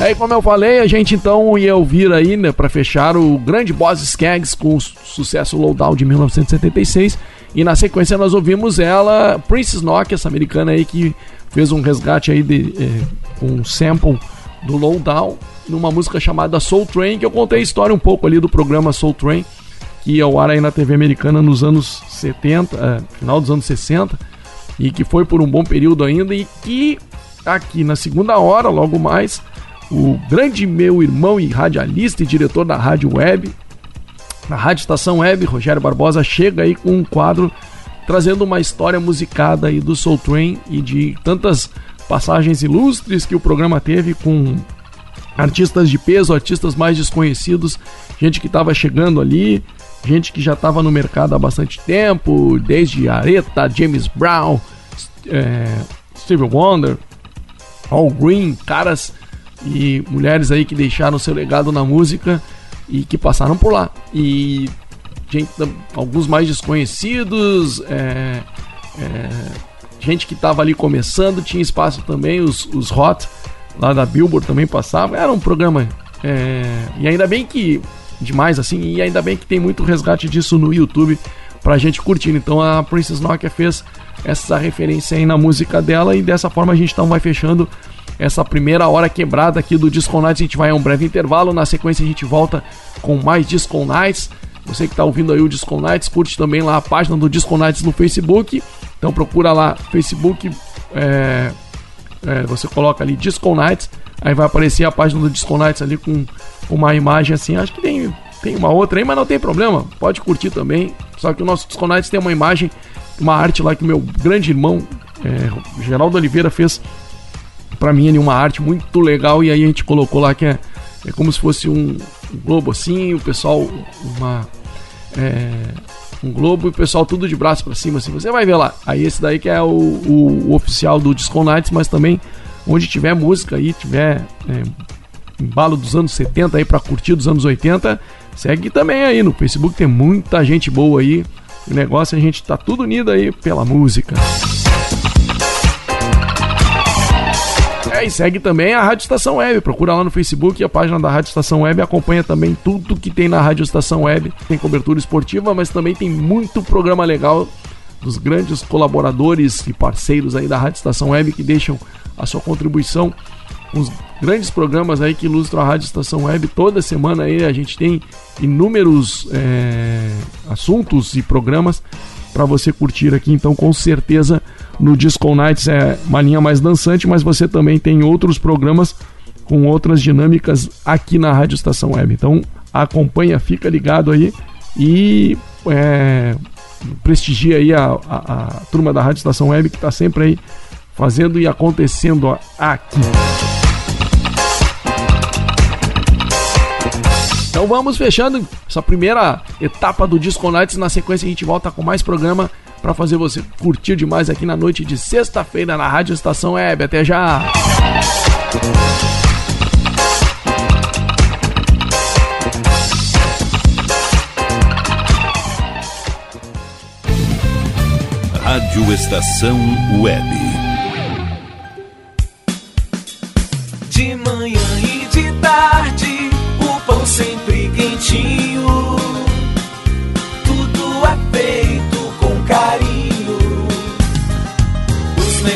Aí, como eu falei, a gente então ia ouvir aí, né, pra fechar o grande Boss Skaggs com o sucesso Lowdown de 1976. E na sequência nós ouvimos ela, Princess Knock, essa americana aí que fez um resgate aí de, eh, um sample do Lowdown numa música chamada Soul Train, que eu contei a história um pouco ali do programa Soul Train, que ia ao ar aí na TV americana nos anos 70, eh, final dos anos 60, e que foi por um bom período ainda, e que aqui na segunda hora, logo mais, o grande meu irmão e radialista e diretor da Rádio Web, na Rádio Estação Web, Rogério Barbosa, chega aí com um quadro trazendo uma história musicada aí do Soul Train e de tantas passagens ilustres que o programa teve com artistas de peso, artistas mais desconhecidos, gente que estava chegando ali, gente que já estava no mercado há bastante tempo, desde Aretha, James Brown, é, Stevie Wonder, All Green, caras e mulheres aí que deixaram seu legado na música e que passaram por lá. E gente, alguns mais desconhecidos, é, é, gente que estava ali começando, tinha espaço também, os, os Hot lá da Billboard também passavam. Era um programa. é, e ainda bem que. Demais assim, e ainda bem que tem muito resgate disso no YouTube pra gente curtir. Então a Princess Nokia fez essa referência aí na música dela e dessa forma a gente então vai fechando essa primeira hora quebrada aqui do Disco Nights. A gente vai a um breve intervalo, na sequência a gente volta com mais Disco Nights. Você que está ouvindo aí o Disco Nights, curte também lá a página do Disco Nights no Facebook. Então procura lá Facebook, é, é, você coloca ali Disco Nights, aí vai aparecer a página do Disco Nights ali com uma imagem assim. Acho que tem, tem uma outra aí, mas não tem problema, pode curtir também. Só que o nosso Disco Nights tem uma imagem, uma arte lá que meu grande irmão, é, Geraldo Oliveira, fez pra mim ali uma arte muito legal e aí a gente colocou lá que é, é como se fosse um, um globo assim, o pessoal uma é, um globo e o pessoal tudo de braço pra cima assim, você vai ver lá. Aí esse daí que é o, o, o oficial do Disco Nights, mas também onde tiver música aí, tiver é, embalo dos anos 70 aí pra curtir dos anos 80, segue também aí no Facebook, tem muita gente boa aí. O negócio a gente tá tudo unido aí pela música. E segue também a Rádio Estação Web. Procura lá no Facebook a página da Rádio Estação Web. Acompanha também tudo que tem na Rádio Estação Web. Tem cobertura esportiva, mas também tem muito programa legal dos grandes colaboradores e parceiros aí da Rádio Estação Web que deixam a sua contribuição. Uns grandes programas aí que ilustram a Rádio Estação Web. Toda semana aí a gente tem inúmeros é, assuntos e programas para você curtir aqui. Então, com certeza, no Disco Nights é uma linha mais dançante, mas você também tem outros programas com outras dinâmicas aqui na Rádio Estação Web. Então, acompanha, fica ligado aí e é, prestigia aí a, a- a turma da Rádio Estação Web que está sempre aí fazendo e acontecendo aqui. Então vamos fechando essa primeira etapa do Disco Nights. Na sequência a gente volta com mais programa para fazer você curtir demais aqui na noite de sexta-feira na Rádio Estação Web. Até já! Rádio Estação Web. De manhã e de tarde, o pão sempre quentinho.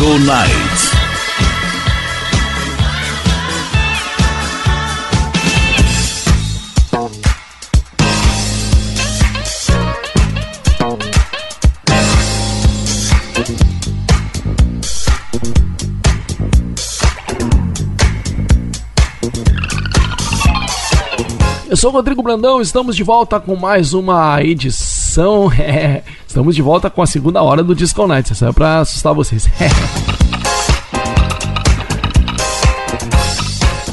Disco Night. Eu sou Rodrigo Brandão, estamos de volta com mais uma edição. É, estamos de volta com a segunda hora do Disco Night. Isso é assustar vocês.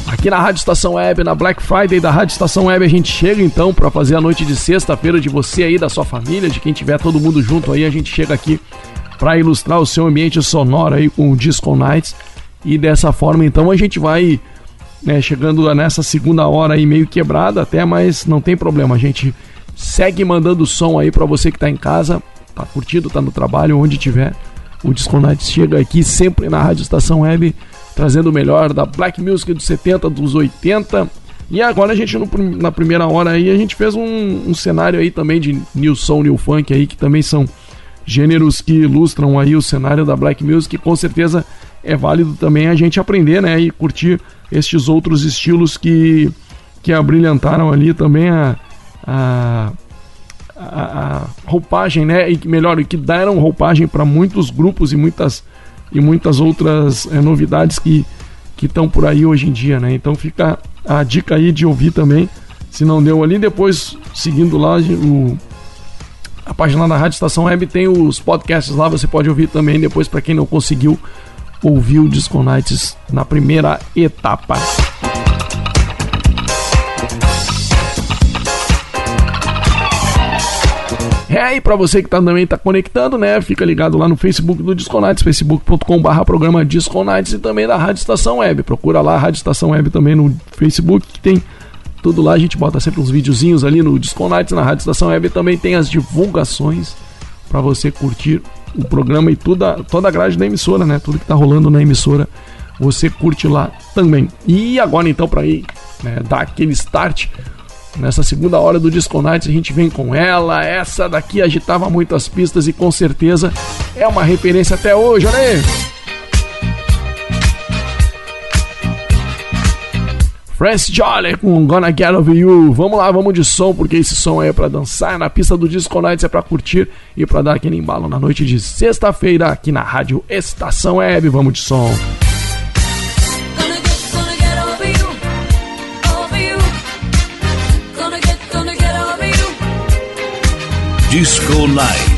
Aqui na Rádio Estação Web, na Black Friday da Rádio Estação Web, a gente chega então para fazer a noite de sexta-feira de você aí, da sua família, de quem tiver todo mundo junto aí. A gente chega aqui para ilustrar o seu ambiente sonoro aí com o Disco Nights. E dessa forma, então, a gente vai né, chegando nessa segunda hora aí meio quebrada até, mas não tem problema. A gente segue mandando som aí para você que tá em casa, tá curtindo, tá no trabalho, onde tiver. O Disco Night chega aqui sempre na Rádio Estação Web, trazendo o melhor da Black Music dos 70, dos 80. E agora a gente, no, na primeira hora aí, a gente fez um, um cenário aí também de New Soul, New Funk aí, que também são gêneros que ilustram aí o cenário da Black Music. Com certeza é válido também a gente aprender, né? E curtir estes outros estilos que, que abrilhantaram ali também a, a, a, roupagem, né? E melhor, que deram roupagem para muitos grupos e muitas, e muitas outras é, novidades que estão por aí hoje em dia, né? Então fica a dica aí de ouvir também, se não deu ali. Depois, seguindo lá o, a página da Rádio Estação Web tem os podcasts lá, você pode ouvir também depois para quem não conseguiu ouvir o Disco Nights na primeira etapa. É, e para você que tá, também tá conectando, né? Fica ligado lá no Facebook do Disconites, facebook.com/barra programa Disconites e também da Rádio Estação Web. Procura lá a Rádio Estação Web também no Facebook, que tem tudo lá. A gente bota sempre uns videozinhos ali no Disconites, na Rádio Estação Web. Também tem as divulgações para você curtir o programa e toda, toda a grade da emissora, né? Tudo que tá rolando na emissora, você curte lá também. E agora então, para ir né, dar aquele start Nessa segunda hora do Disco Nights a gente vem com ela. Essa daqui agitava muitas pistas e com certeza é uma referência até hoje, olha aí. Francis Jolly com Gonna Get Over You. Vamos lá, vamos de som, porque esse som aí é pra dançar. Na pista do Disco Nights é pra curtir e pra dar aquele embalo na noite de sexta-feira aqui na Rádio Estação Web. Vamos de som. Disco Night.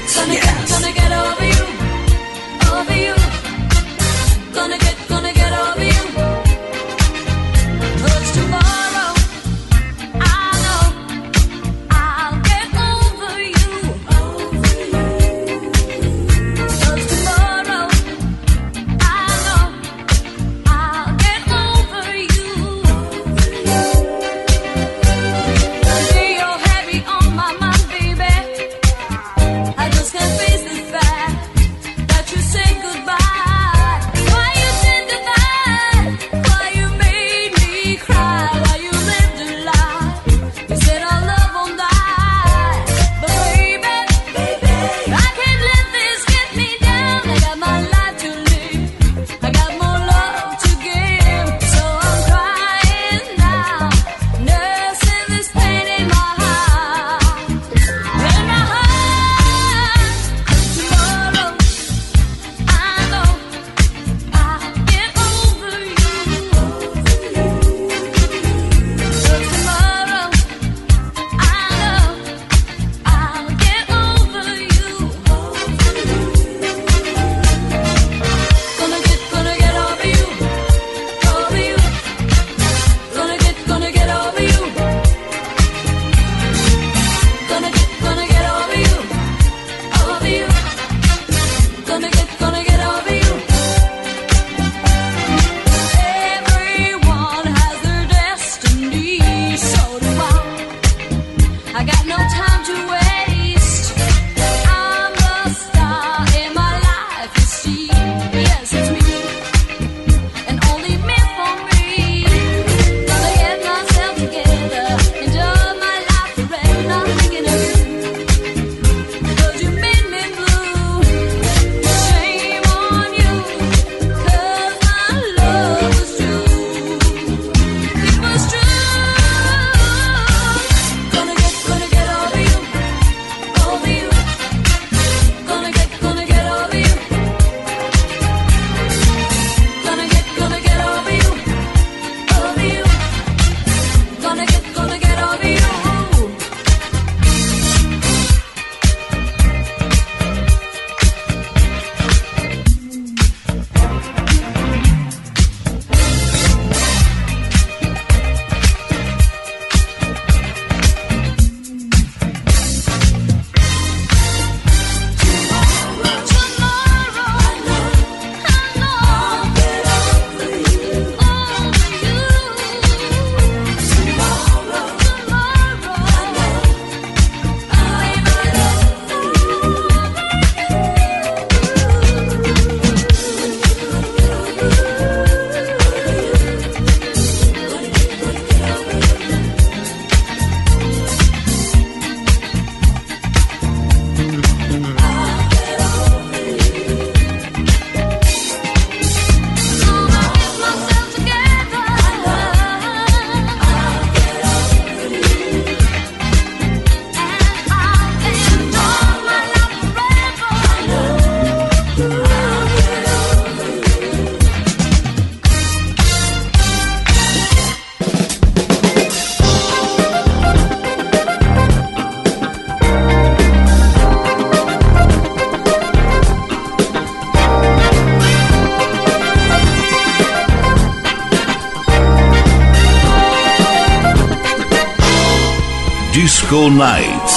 Disco Night.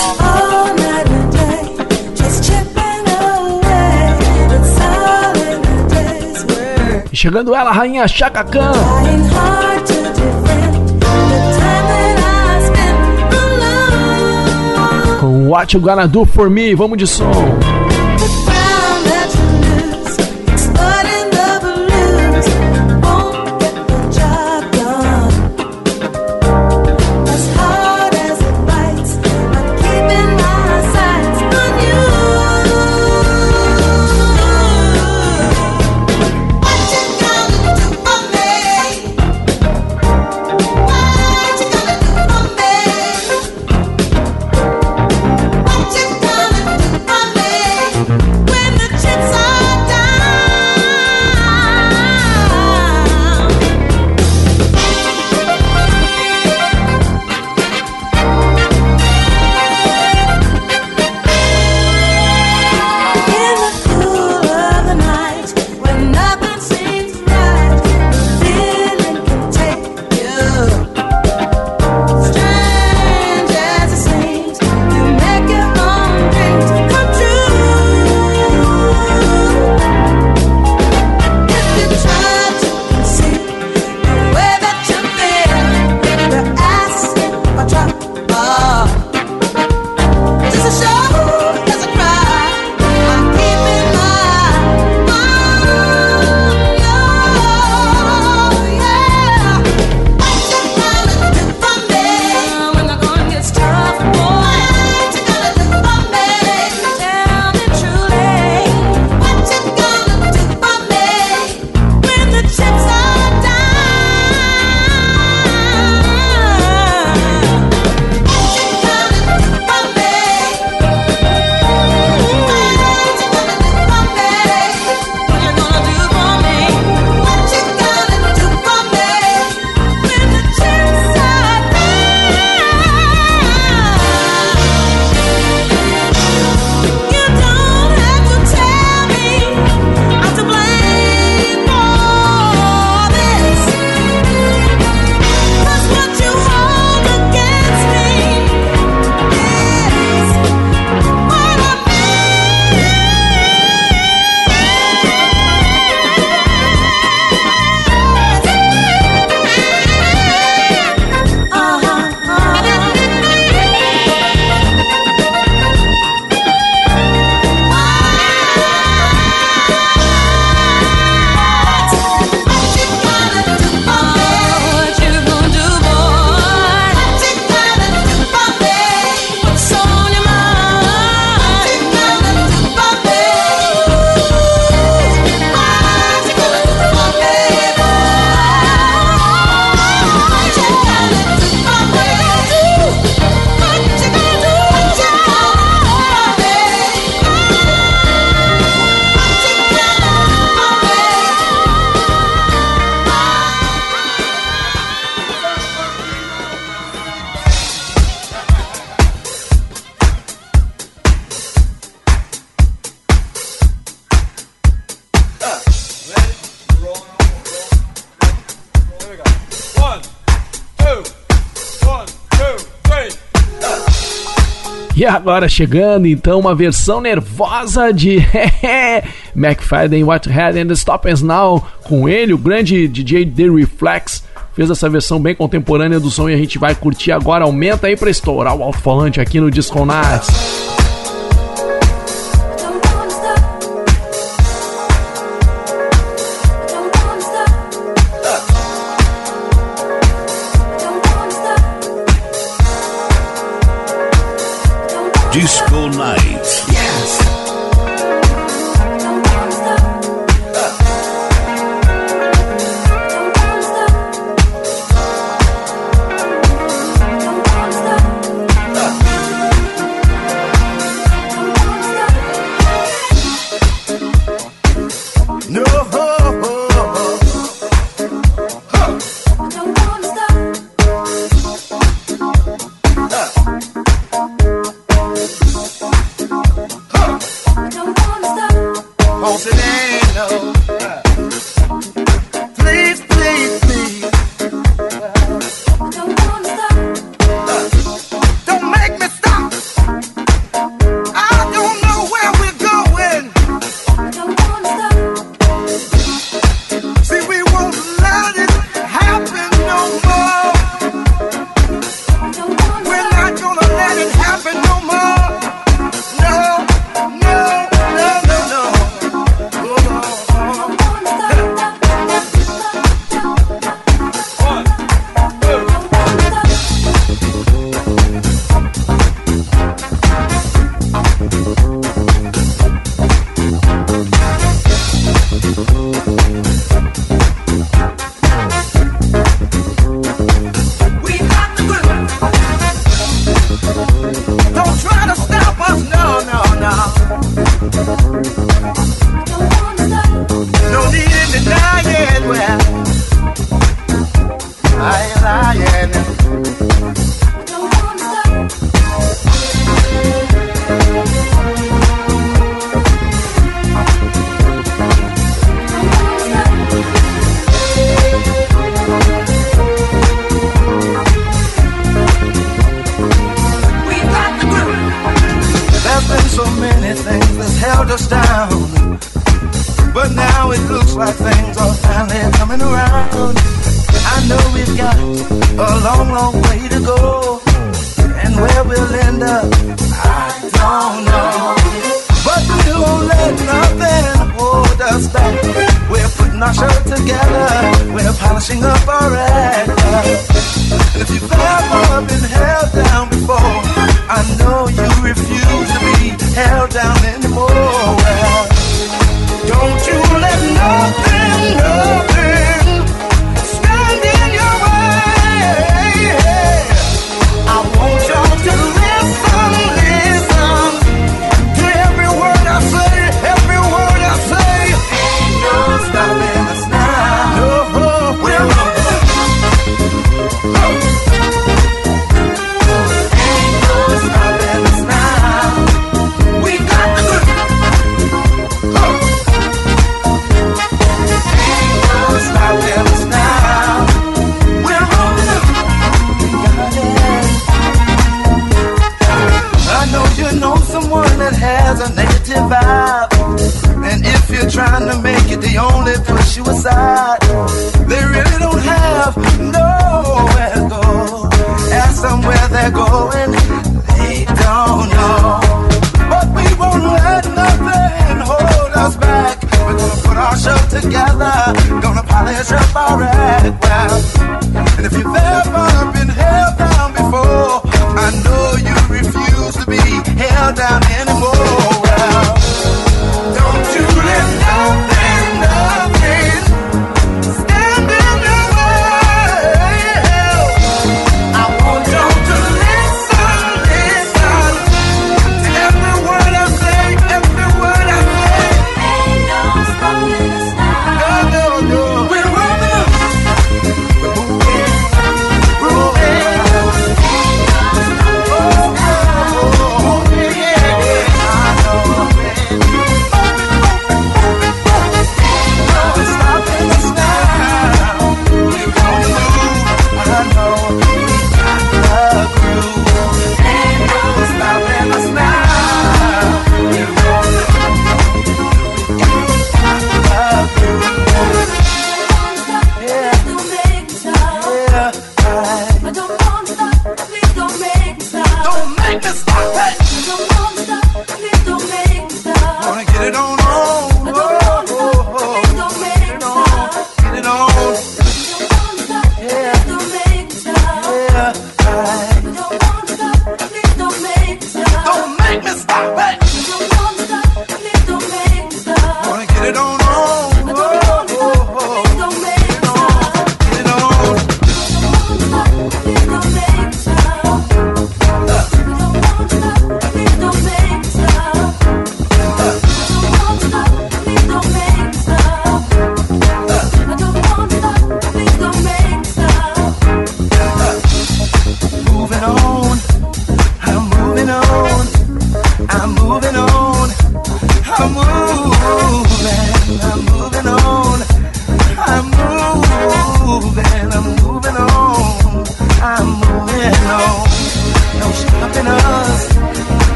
Chegando ela, rainha Chaka Khan. Com What You Gonna Do For Me, vamos de som. agora chegando, então, uma versão nervosa de McFadden, Whitehead and the Stoppers Now, com ele, o grande DJ The Reflex, fez essa versão bem contemporânea do som e a gente vai curtir agora. Aumenta aí pra estourar o alto-falante aqui no Disco Nights.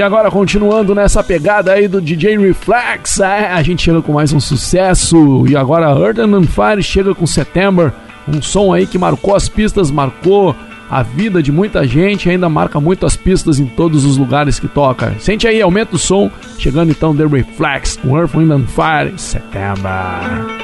E agora, continuando nessa pegada aí do DJ Reflex, é, a gente chega com mais um sucesso. E agora, Earth and Fire chega com September, um som aí que marcou as pistas, marcou a vida de muita gente, ainda marca muito as pistas em todos os lugares que toca. Sente aí, aumenta o som. Chegando então, The Reflex com Earth, Wind and Fire, September.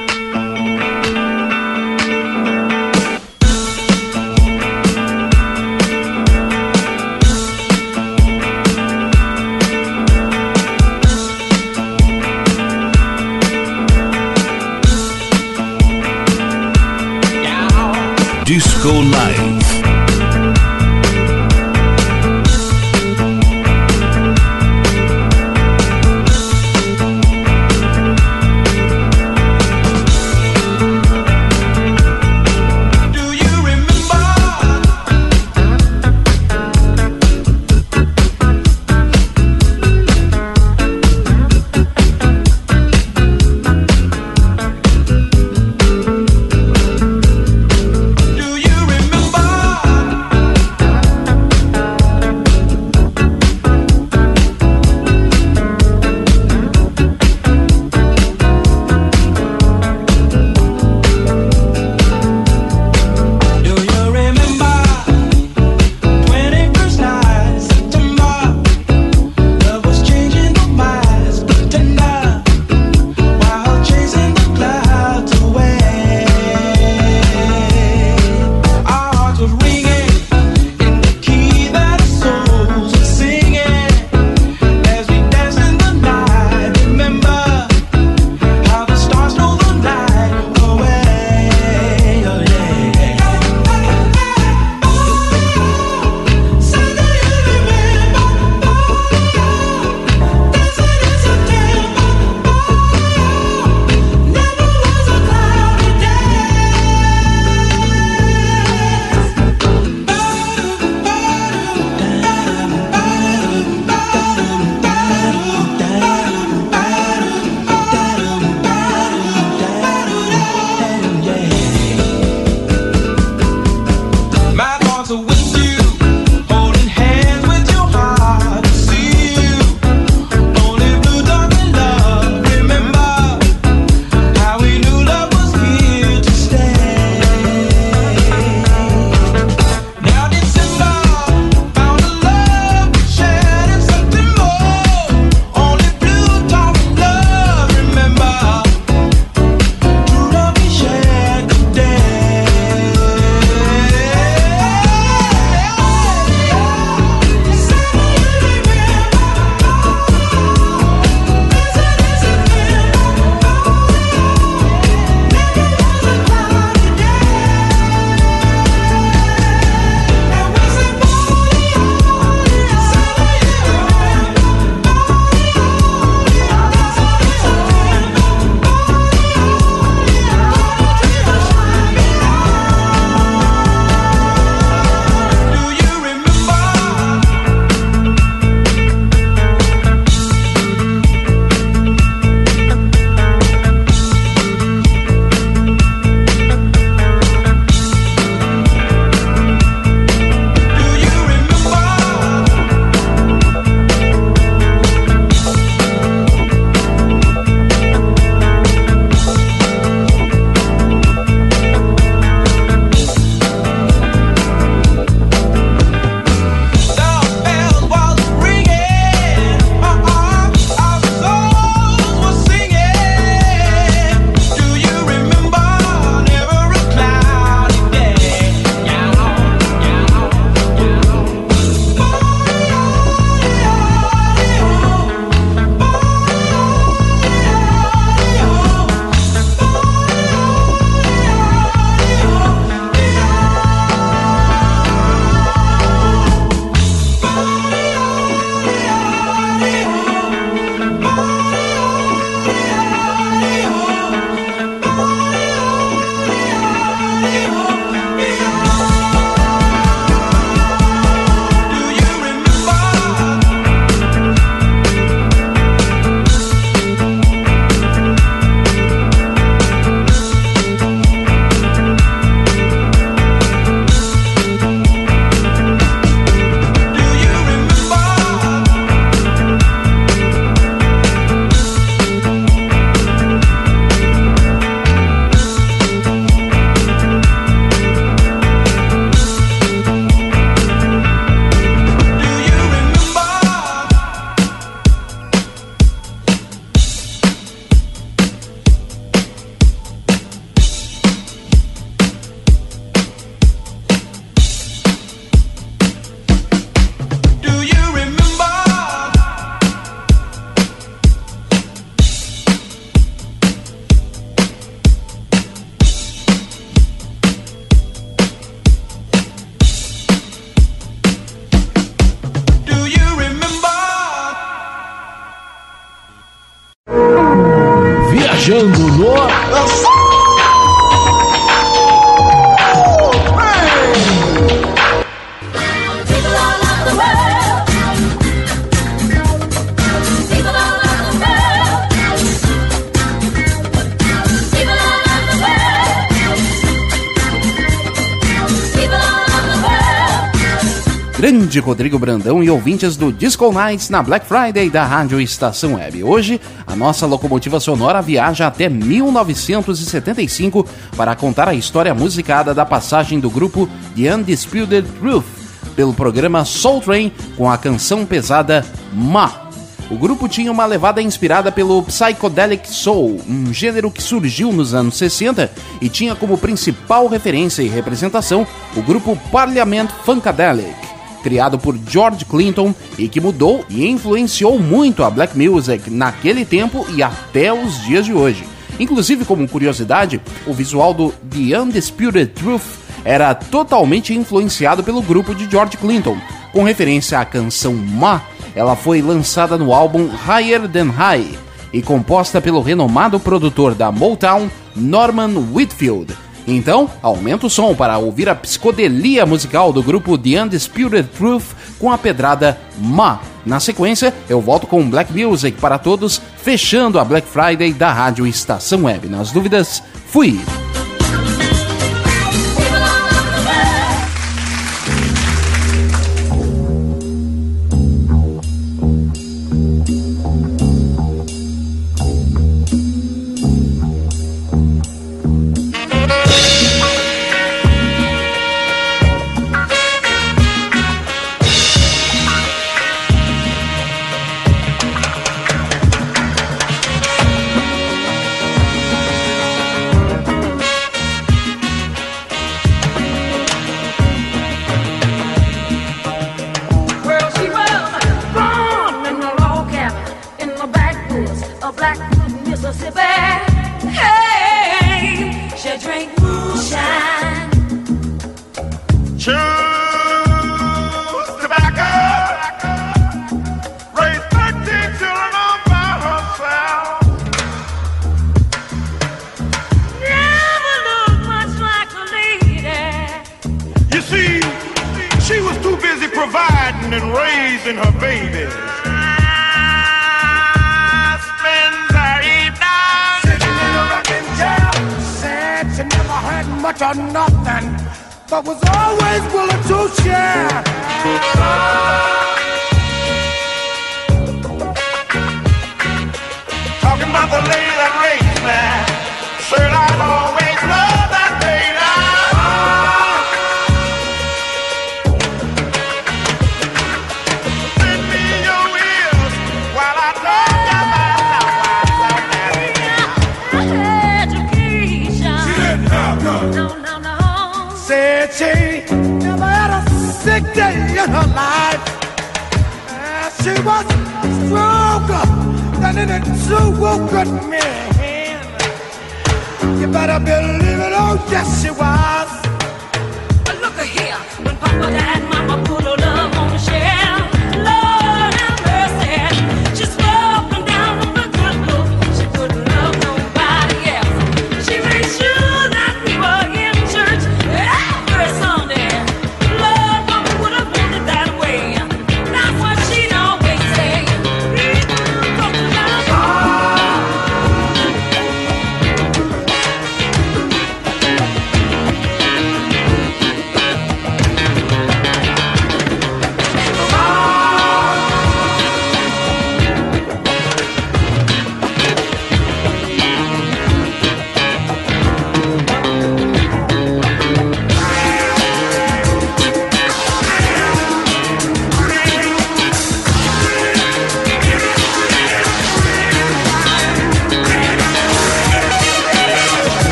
Grande Rodrigo Brandão e ouvintes do Disco Nights na Black Friday da Rádio Estação Web. Hoje, a nossa locomotiva sonora viaja até 1975 para contar a história musicada da passagem do grupo The Undisputed Truth pelo programa Soul Train com a canção pesada Ma. O grupo tinha uma levada inspirada pelo Psychedelic Soul, um gênero que surgiu nos anos 60 e tinha como principal referência e representação o grupo Parliament Funkadelic criado por George Clinton e que mudou e influenciou muito a black music naquele tempo e até os dias de hoje. Inclusive, como curiosidade, o visual do The Undisputed Truth era totalmente influenciado pelo grupo de George Clinton. Com referência à canção Ma, ela foi lançada no álbum Higher Than High e composta pelo renomado produtor da Motown, Norman Whitfield. Então, aumenta o som para ouvir a psicodelia musical do grupo The Undisputed Truth com a pedrada Ma. Na sequência, eu volto com Black Music para todos, fechando a Black Friday da Rádio Estação Web. Nas dúvidas, fui!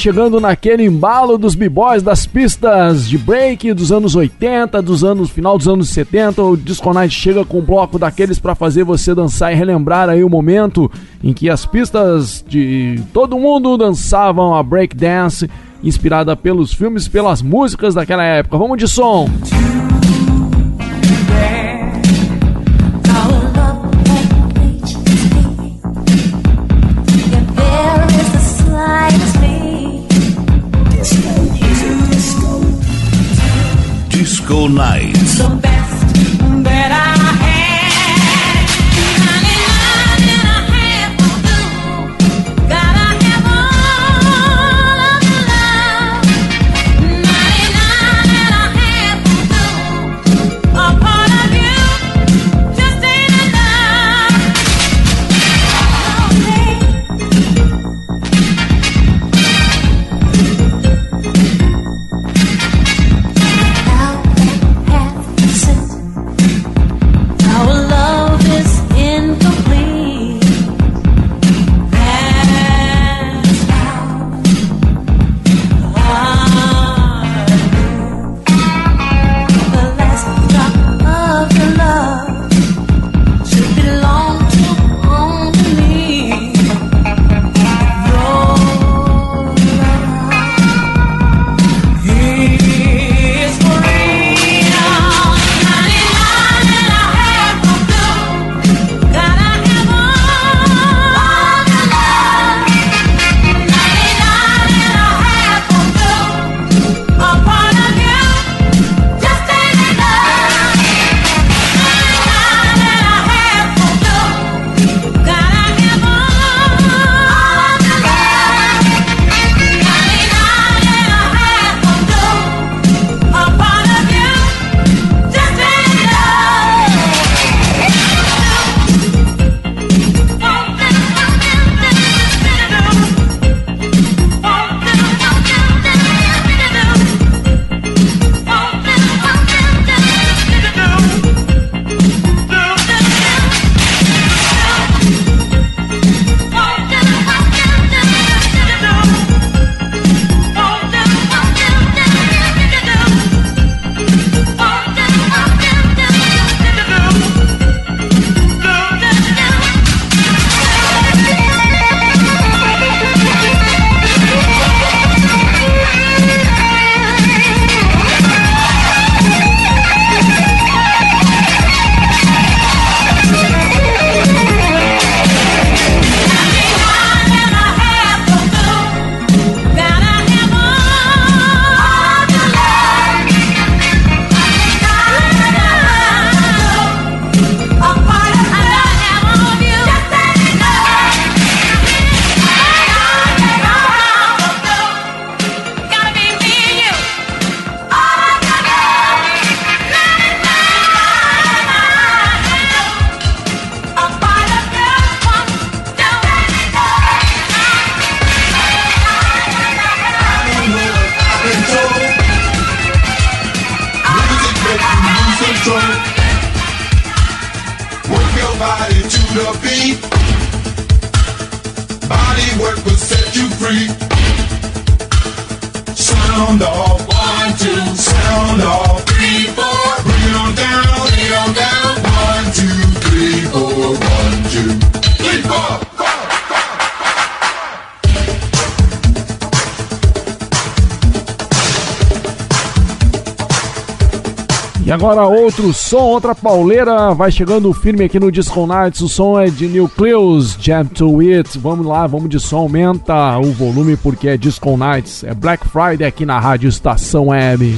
Chegando naquele embalo dos b-boys das pistas de break dos anos 80, dos anos final dos anos 70, o Disco Night chega com um bloco daqueles para fazer você dançar e relembrar aí o momento em que as pistas de todo mundo dançavam a break dance, inspirada pelos filmes, pelas músicas daquela época. Vamos de som. Disco Nights. Our outro som, outra pauleira, vai chegando firme aqui no Disco Nights. O som é de Nucleus, Jam to It. Vamos lá, vamos de som, aumenta o volume porque é Disco Nights. É Black Friday aqui na Rádio Estação Web.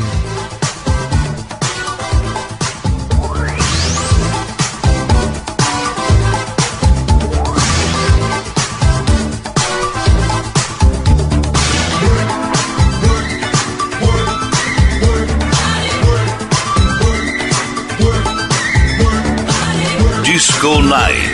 Disco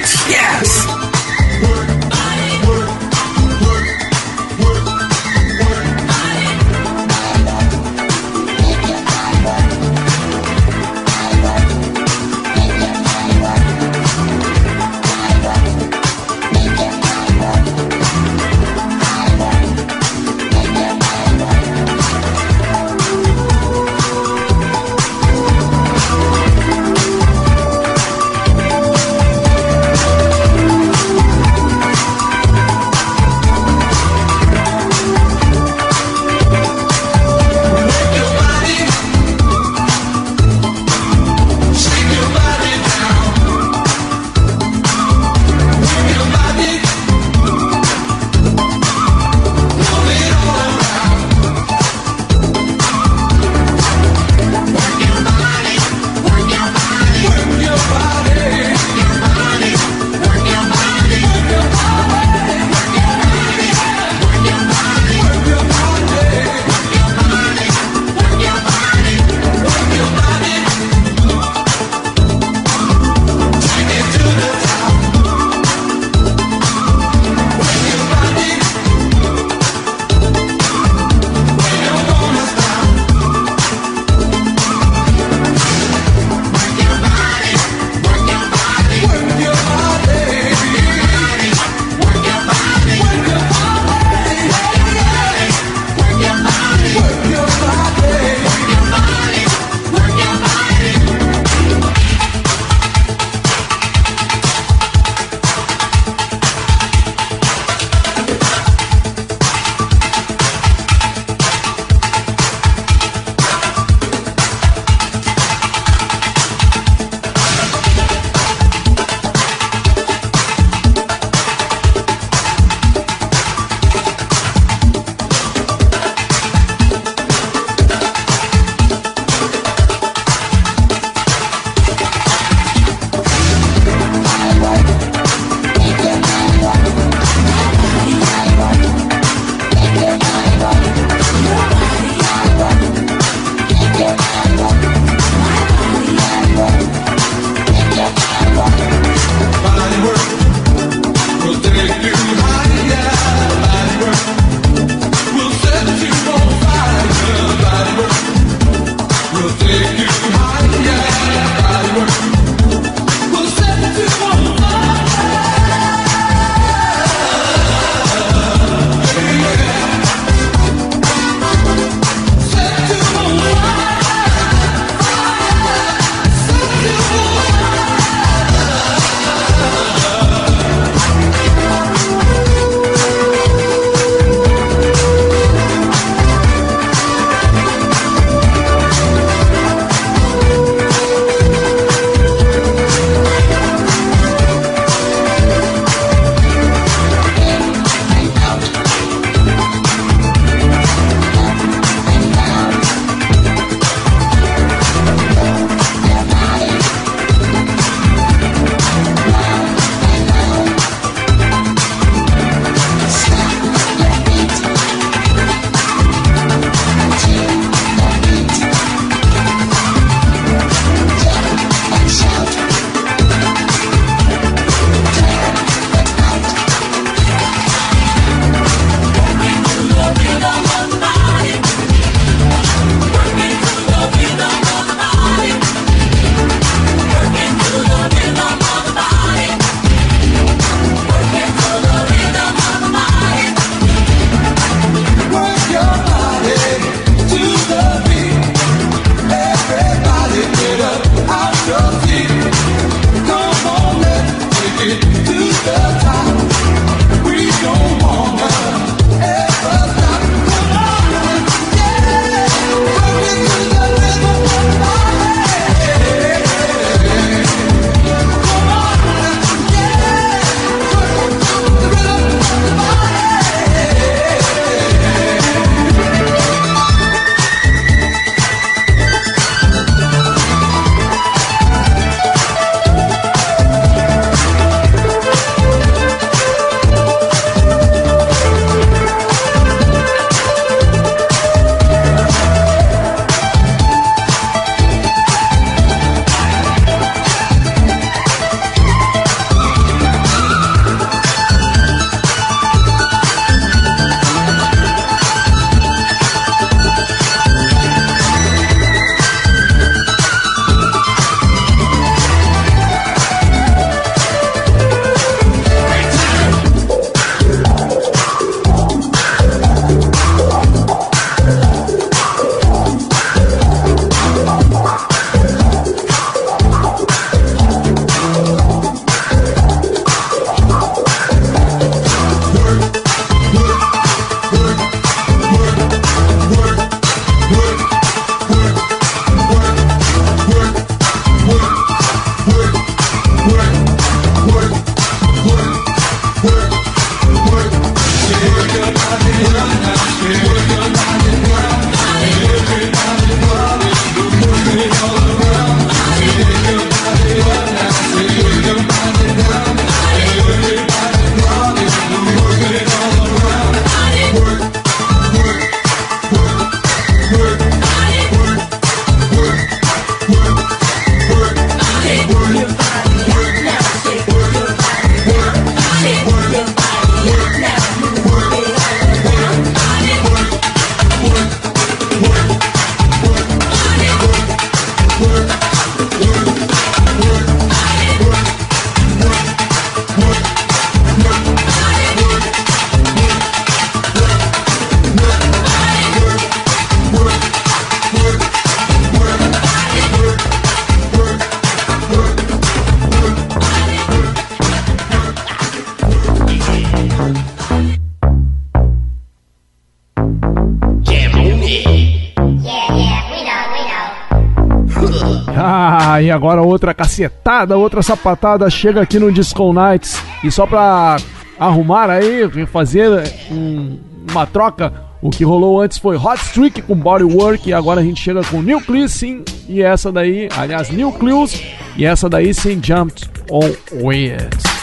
agora outra cacetada, outra sapatada chega aqui no Disco Nights. E só pra arrumar aí, fazer um, uma troca, o que rolou antes foi Hot Streak com Bodywork e agora a gente chega com Nucleus sim, e essa daí, aliás, Nucleus, e essa daí sim, Jumped on Wheels.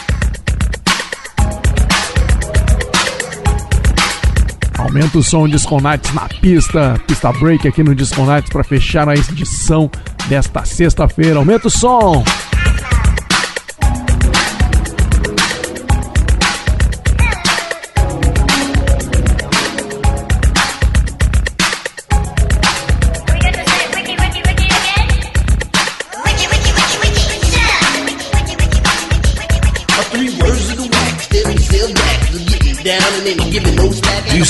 Aumenta o som Disconates na pista, pista break aqui no Disconates para fechar a edição desta sexta-feira. Aumenta o som!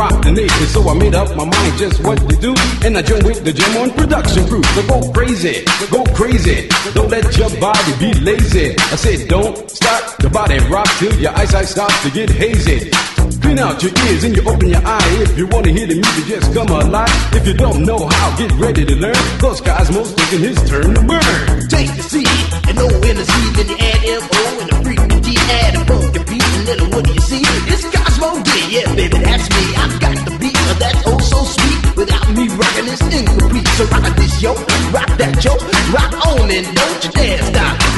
rock the nation. So I made up my mind just what to do. And I joined with the gym on production crew. So go crazy, go crazy. Don't let your body be lazy. I said don't stop the body rock till your eyesight starts to get hazy. Clean out your ears and you open your eye. If you wanna hear the music, just come alive. If you don't know how, get ready to learn. Cause Cosmos taking his turn to burn. Take the seat and no and the C, then you add F O and the freaking G, add a funky beat, and what do you see? It's got yeah, baby, that's me. I've got the beat, but that's oh so sweet. Without me rocking, it's incomplete. So rock this, yo, rock that, yo, rock on and don't you dare stop.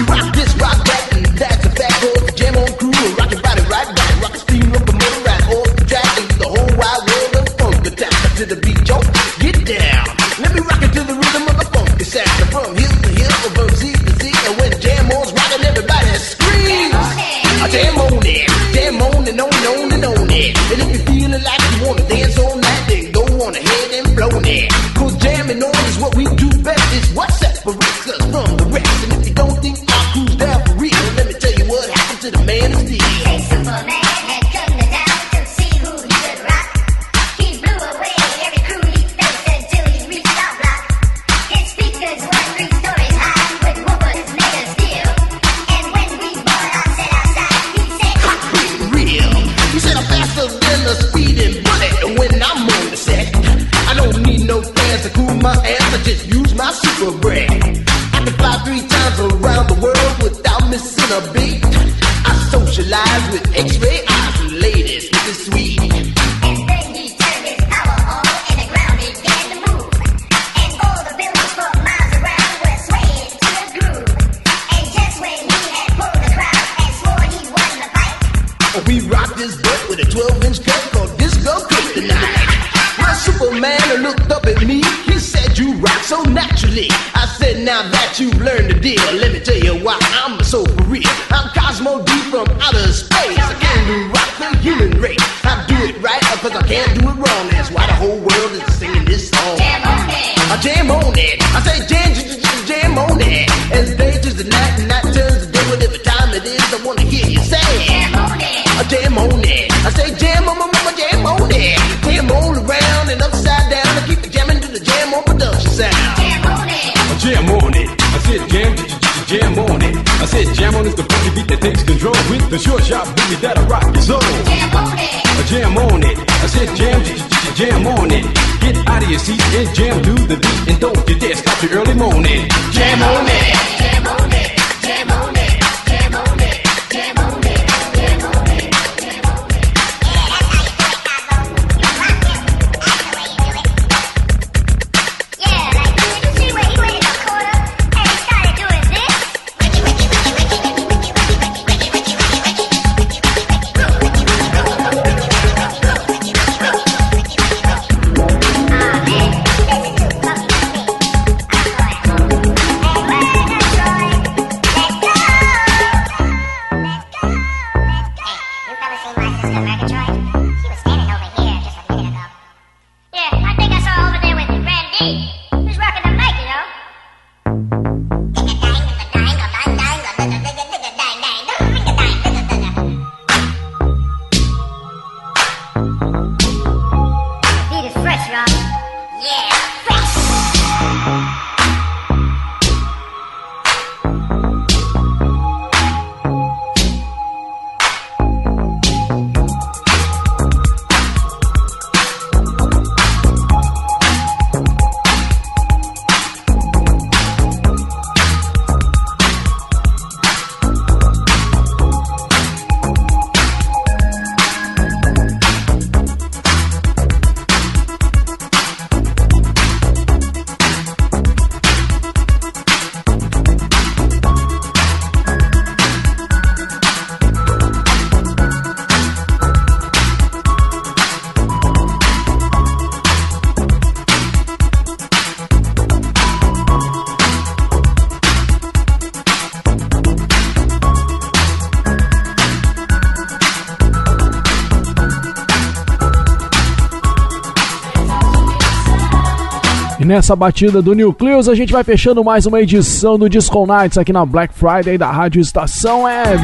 E nessa batida do Nucleus a gente vai fechando mais uma edição do Disco Nights aqui na Black Friday da Rádio Estação Web.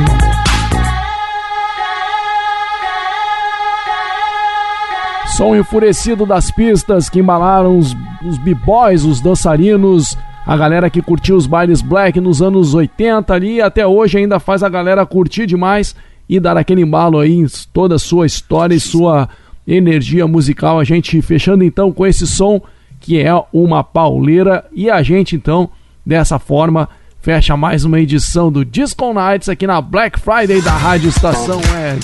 Som enfurecido das pistas que embalaram os, os b-boys, os dançarinos, a galera que curtiu os bailes black nos anos 80 ali e até hoje ainda faz a galera curtir demais e dar aquele embalo aí em toda a sua história e sua energia musical. A gente fechando então com esse som que é uma pauleira e a gente então dessa forma fecha mais uma edição do Disco Nights aqui na Black Friday da Rádio Estação Web.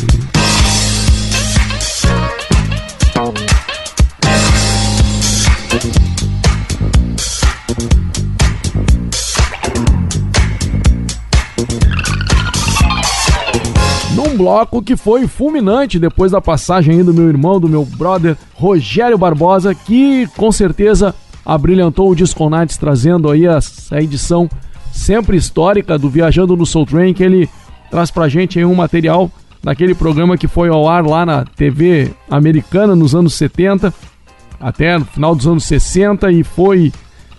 Num bloco que foi fulminante depois da passagem do meu irmão, do meu brother Rogério Barbosa, que com certeza abrilhantou o Disco Nights, trazendo aí essa edição sempre histórica do Viajando no Soul Train, que ele traz pra gente aí um material daquele programa que foi ao ar lá na TV americana nos anos 70, até no final dos anos 60 e foi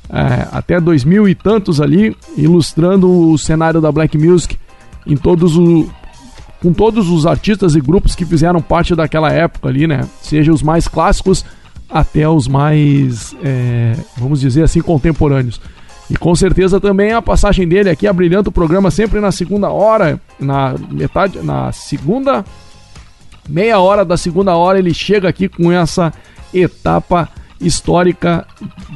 é, até 2000 e tantos ali, ilustrando o cenário da Black Music em todos o, com todos os artistas e grupos que fizeram parte daquela época ali, né? Seja os mais clássicos até os mais, é, vamos dizer assim, contemporâneos. E com certeza também a passagem dele aqui abrilhando o programa sempre na segunda hora, na metade, na segunda meia hora da segunda hora ele chega aqui com essa etapa histórica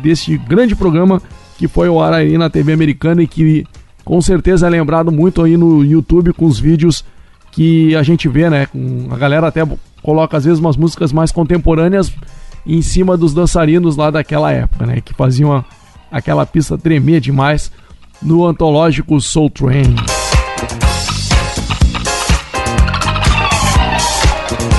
desse grande programa que foi ao ar aí na TV americana e que com certeza é lembrado muito aí no YouTube com os vídeos que a gente vê, né? A galera até coloca às vezes umas músicas mais contemporâneas em cima dos dançarinos lá daquela época, né? Que faziam aquela pista tremer demais no antológico Soul Train.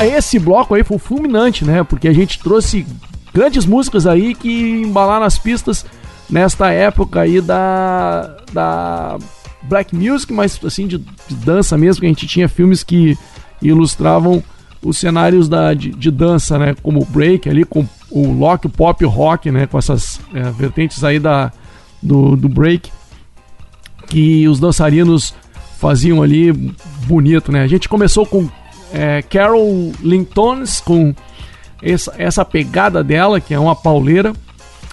Esse bloco aí foi fulminante, né? Porque a gente trouxe grandes músicas aí que embalaram as pistas nesta época aí da, da black music, mas assim de, de dança mesmo, que a gente tinha filmes que ilustravam os cenários da, de, de dança, né? Como o break ali, com o lock, o pop, o rock, né? Com essas é, vertentes aí da, do, do break que os dançarinos faziam ali bonito, né? A gente começou com é, Carol Lintones com essa, essa pegada dela, que é uma pauleira.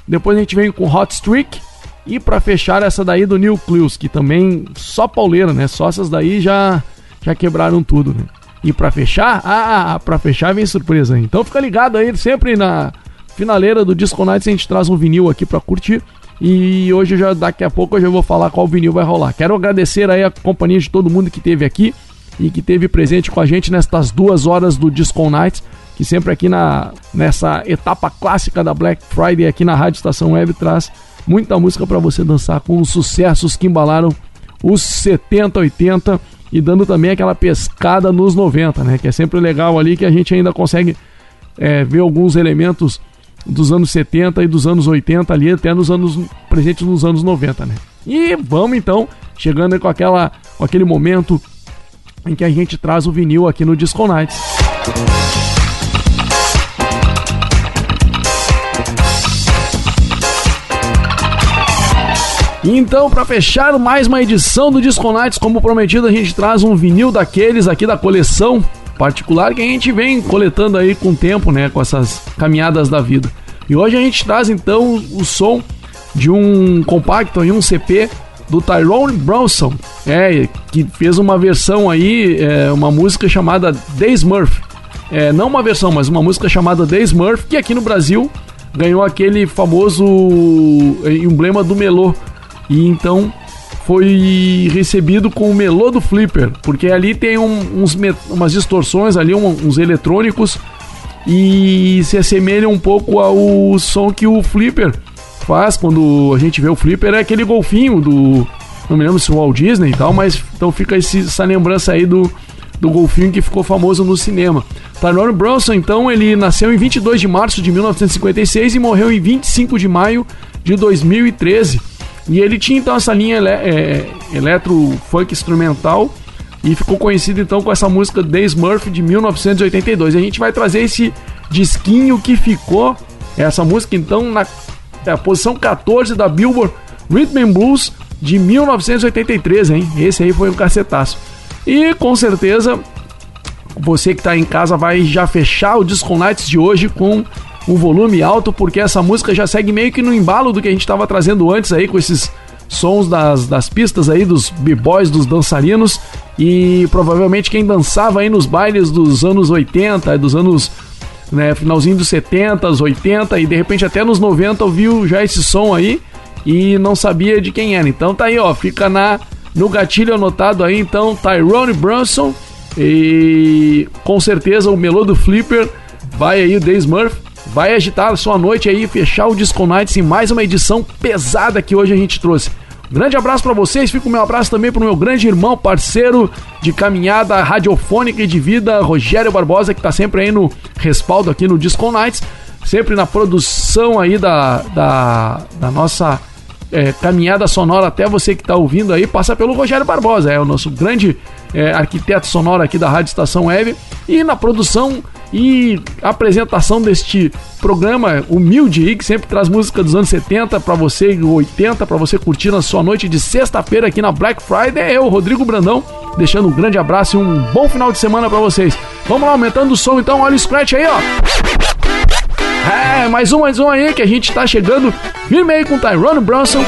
Depois a gente vem com Hot Streak. E para fechar essa daí do Nucleus, que também só pauleira, né? Só essas daí já, já quebraram tudo, né? E para fechar, ah, para fechar vem surpresa. Então fica ligado aí, sempre na finaleira do Disco Nights a gente traz um vinil aqui para curtir. E hoje já daqui a pouco eu já vou falar qual vinil vai rolar. Quero agradecer aí a companhia de todo mundo que teve aqui e que teve presente com a gente nestas duas horas do Disco Nights, que sempre aqui na nessa etapa clássica da Black Friday aqui na Rádio Estação Web traz muita música para você dançar com os sucessos que embalaram os 70, 80 e dando também aquela pescada nos 90, né? Que é sempre legal ali que a gente ainda consegue é, ver alguns elementos dos anos 70 e dos anos 80 ali até nos anos presentes nos anos 90, né? E vamos então chegando com aquela com aquele momento em que a gente traz o vinil aqui no Disco Nights. Então, para fechar mais uma edição do Disco Nights, como prometido, a gente traz um vinil daqueles aqui da coleção particular que a gente vem coletando aí com o tempo, né, com essas caminhadas da vida. E hoje a gente traz então o som de um compacto e um CP do Tyrone Bronson, é, que fez uma versão aí, é, uma música chamada Days Murphy. É, não uma versão, mas uma música chamada Days Murphy, que aqui no Brasil ganhou aquele famoso emblema do Melô. E então foi recebido com o melô do Flipper, porque ali tem um, uns, umas distorções ali, um, uns eletrônicos e se assemelha um pouco ao som que o Flipper faz quando a gente vê o Flipper, é aquele golfinho do. Não me lembro se o Walt Disney e tal, mas então fica esse, essa lembrança aí do, do golfinho que ficou famoso no cinema. Tyrone Bronson, então, ele nasceu em 22 de março de 1956 e morreu em 25 de maio de 2013. E ele tinha então essa linha ele é, eletro-funk instrumental e ficou conhecido então com essa música Days Murphy de 1982. E a gente vai trazer esse disquinho que ficou, essa música então na é posição 14 da Billboard Rhythm and Blues de 1983, hein? Esse aí foi um cacetaço. E com certeza você que está em casa vai já fechar o Disco Nights de hoje com um volume alto, porque essa música já segue meio que no embalo do que a gente estava trazendo antes aí, com esses sons das, das pistas aí, dos b-boys, dos dançarinos, e provavelmente quem dançava aí nos bailes dos anos 80, dos anos, né, finalzinho dos 70, 80 e de repente até nos 90 ouviu já esse som aí e não sabia de quem era. Então tá aí, ó, fica na no gatilho anotado aí, então, Tyrone Brunson e com certeza o melô do Flipper vai aí o Days Murphy vai agitar a sua noite aí, fechar o Disco Nights em mais uma edição pesada que hoje a gente trouxe. Grande abraço para vocês, fica o meu abraço também pro meu grande irmão, parceiro de caminhada radiofônica e de vida, Rogério Barbosa, que tá sempre aí no respaldo aqui no Disco Nights, sempre na produção aí da, da, da nossa é, caminhada sonora até você que está ouvindo aí, passa pelo Rogério Barbosa, é o nosso grande é, arquiteto sonoro aqui da Rádio Estação Web. E na produção e apresentação deste programa humilde que sempre traz música dos anos 70 para você, 80 para você curtir na sua noite de sexta-feira aqui na Black Friday. É eu, Rodrigo Brandão, deixando um grande abraço e um bom final de semana para vocês. Vamos lá, aumentando o som então, olha o scratch aí, ó. É, mais um, mais um aí que a gente tá chegando firme aí com Tyrone Bronson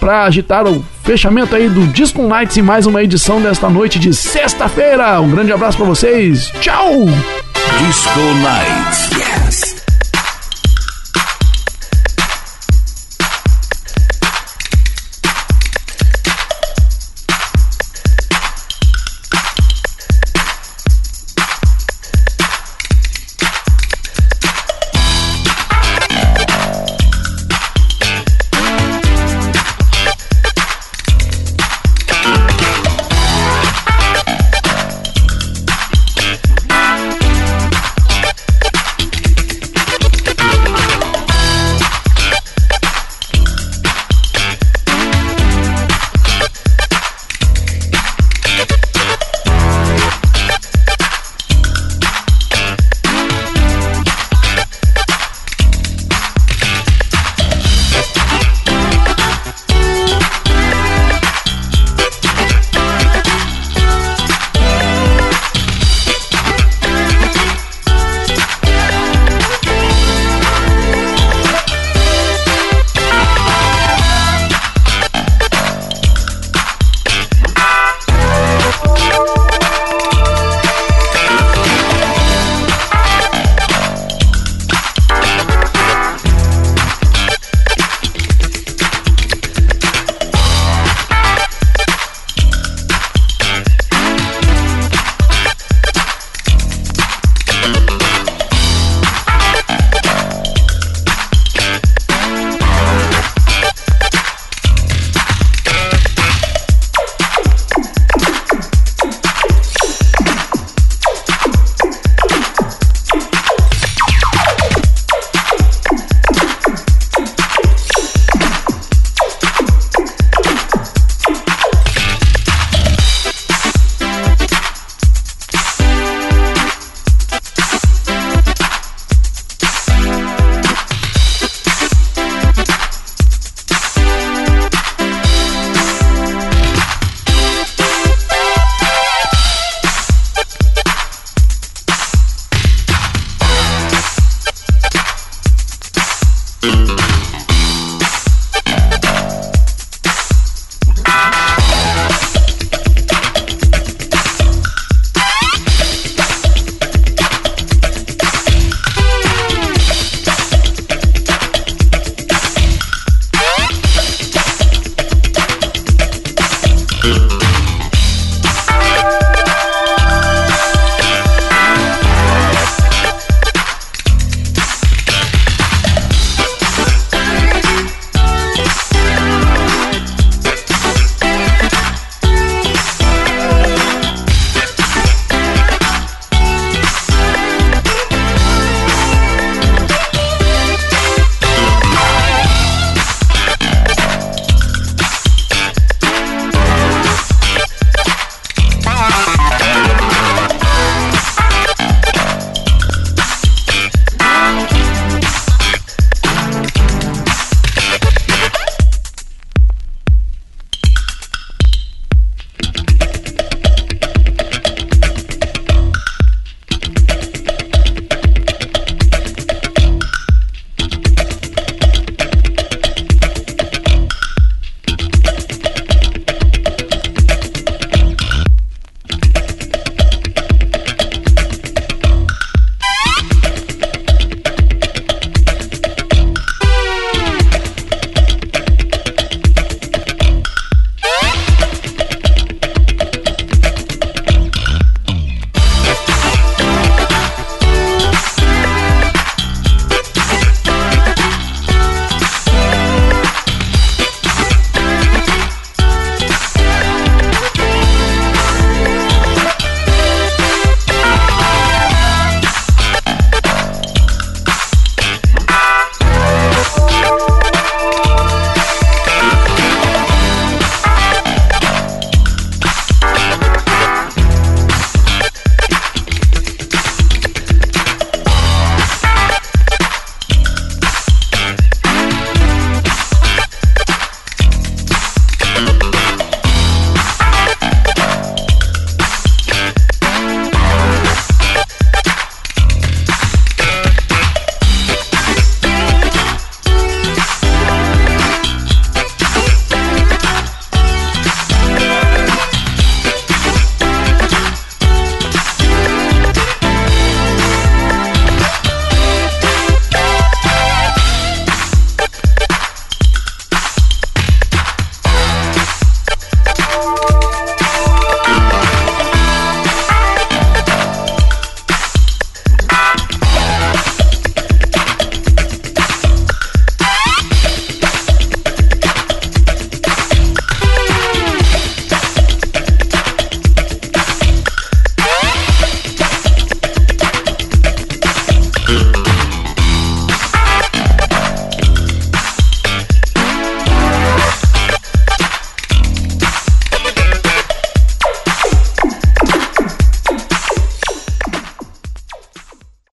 para agitar o fechamento aí do Disco Nights em mais uma edição desta noite de sexta-feira. Um grande abraço para vocês. Tchau. Disco Nights. Yes.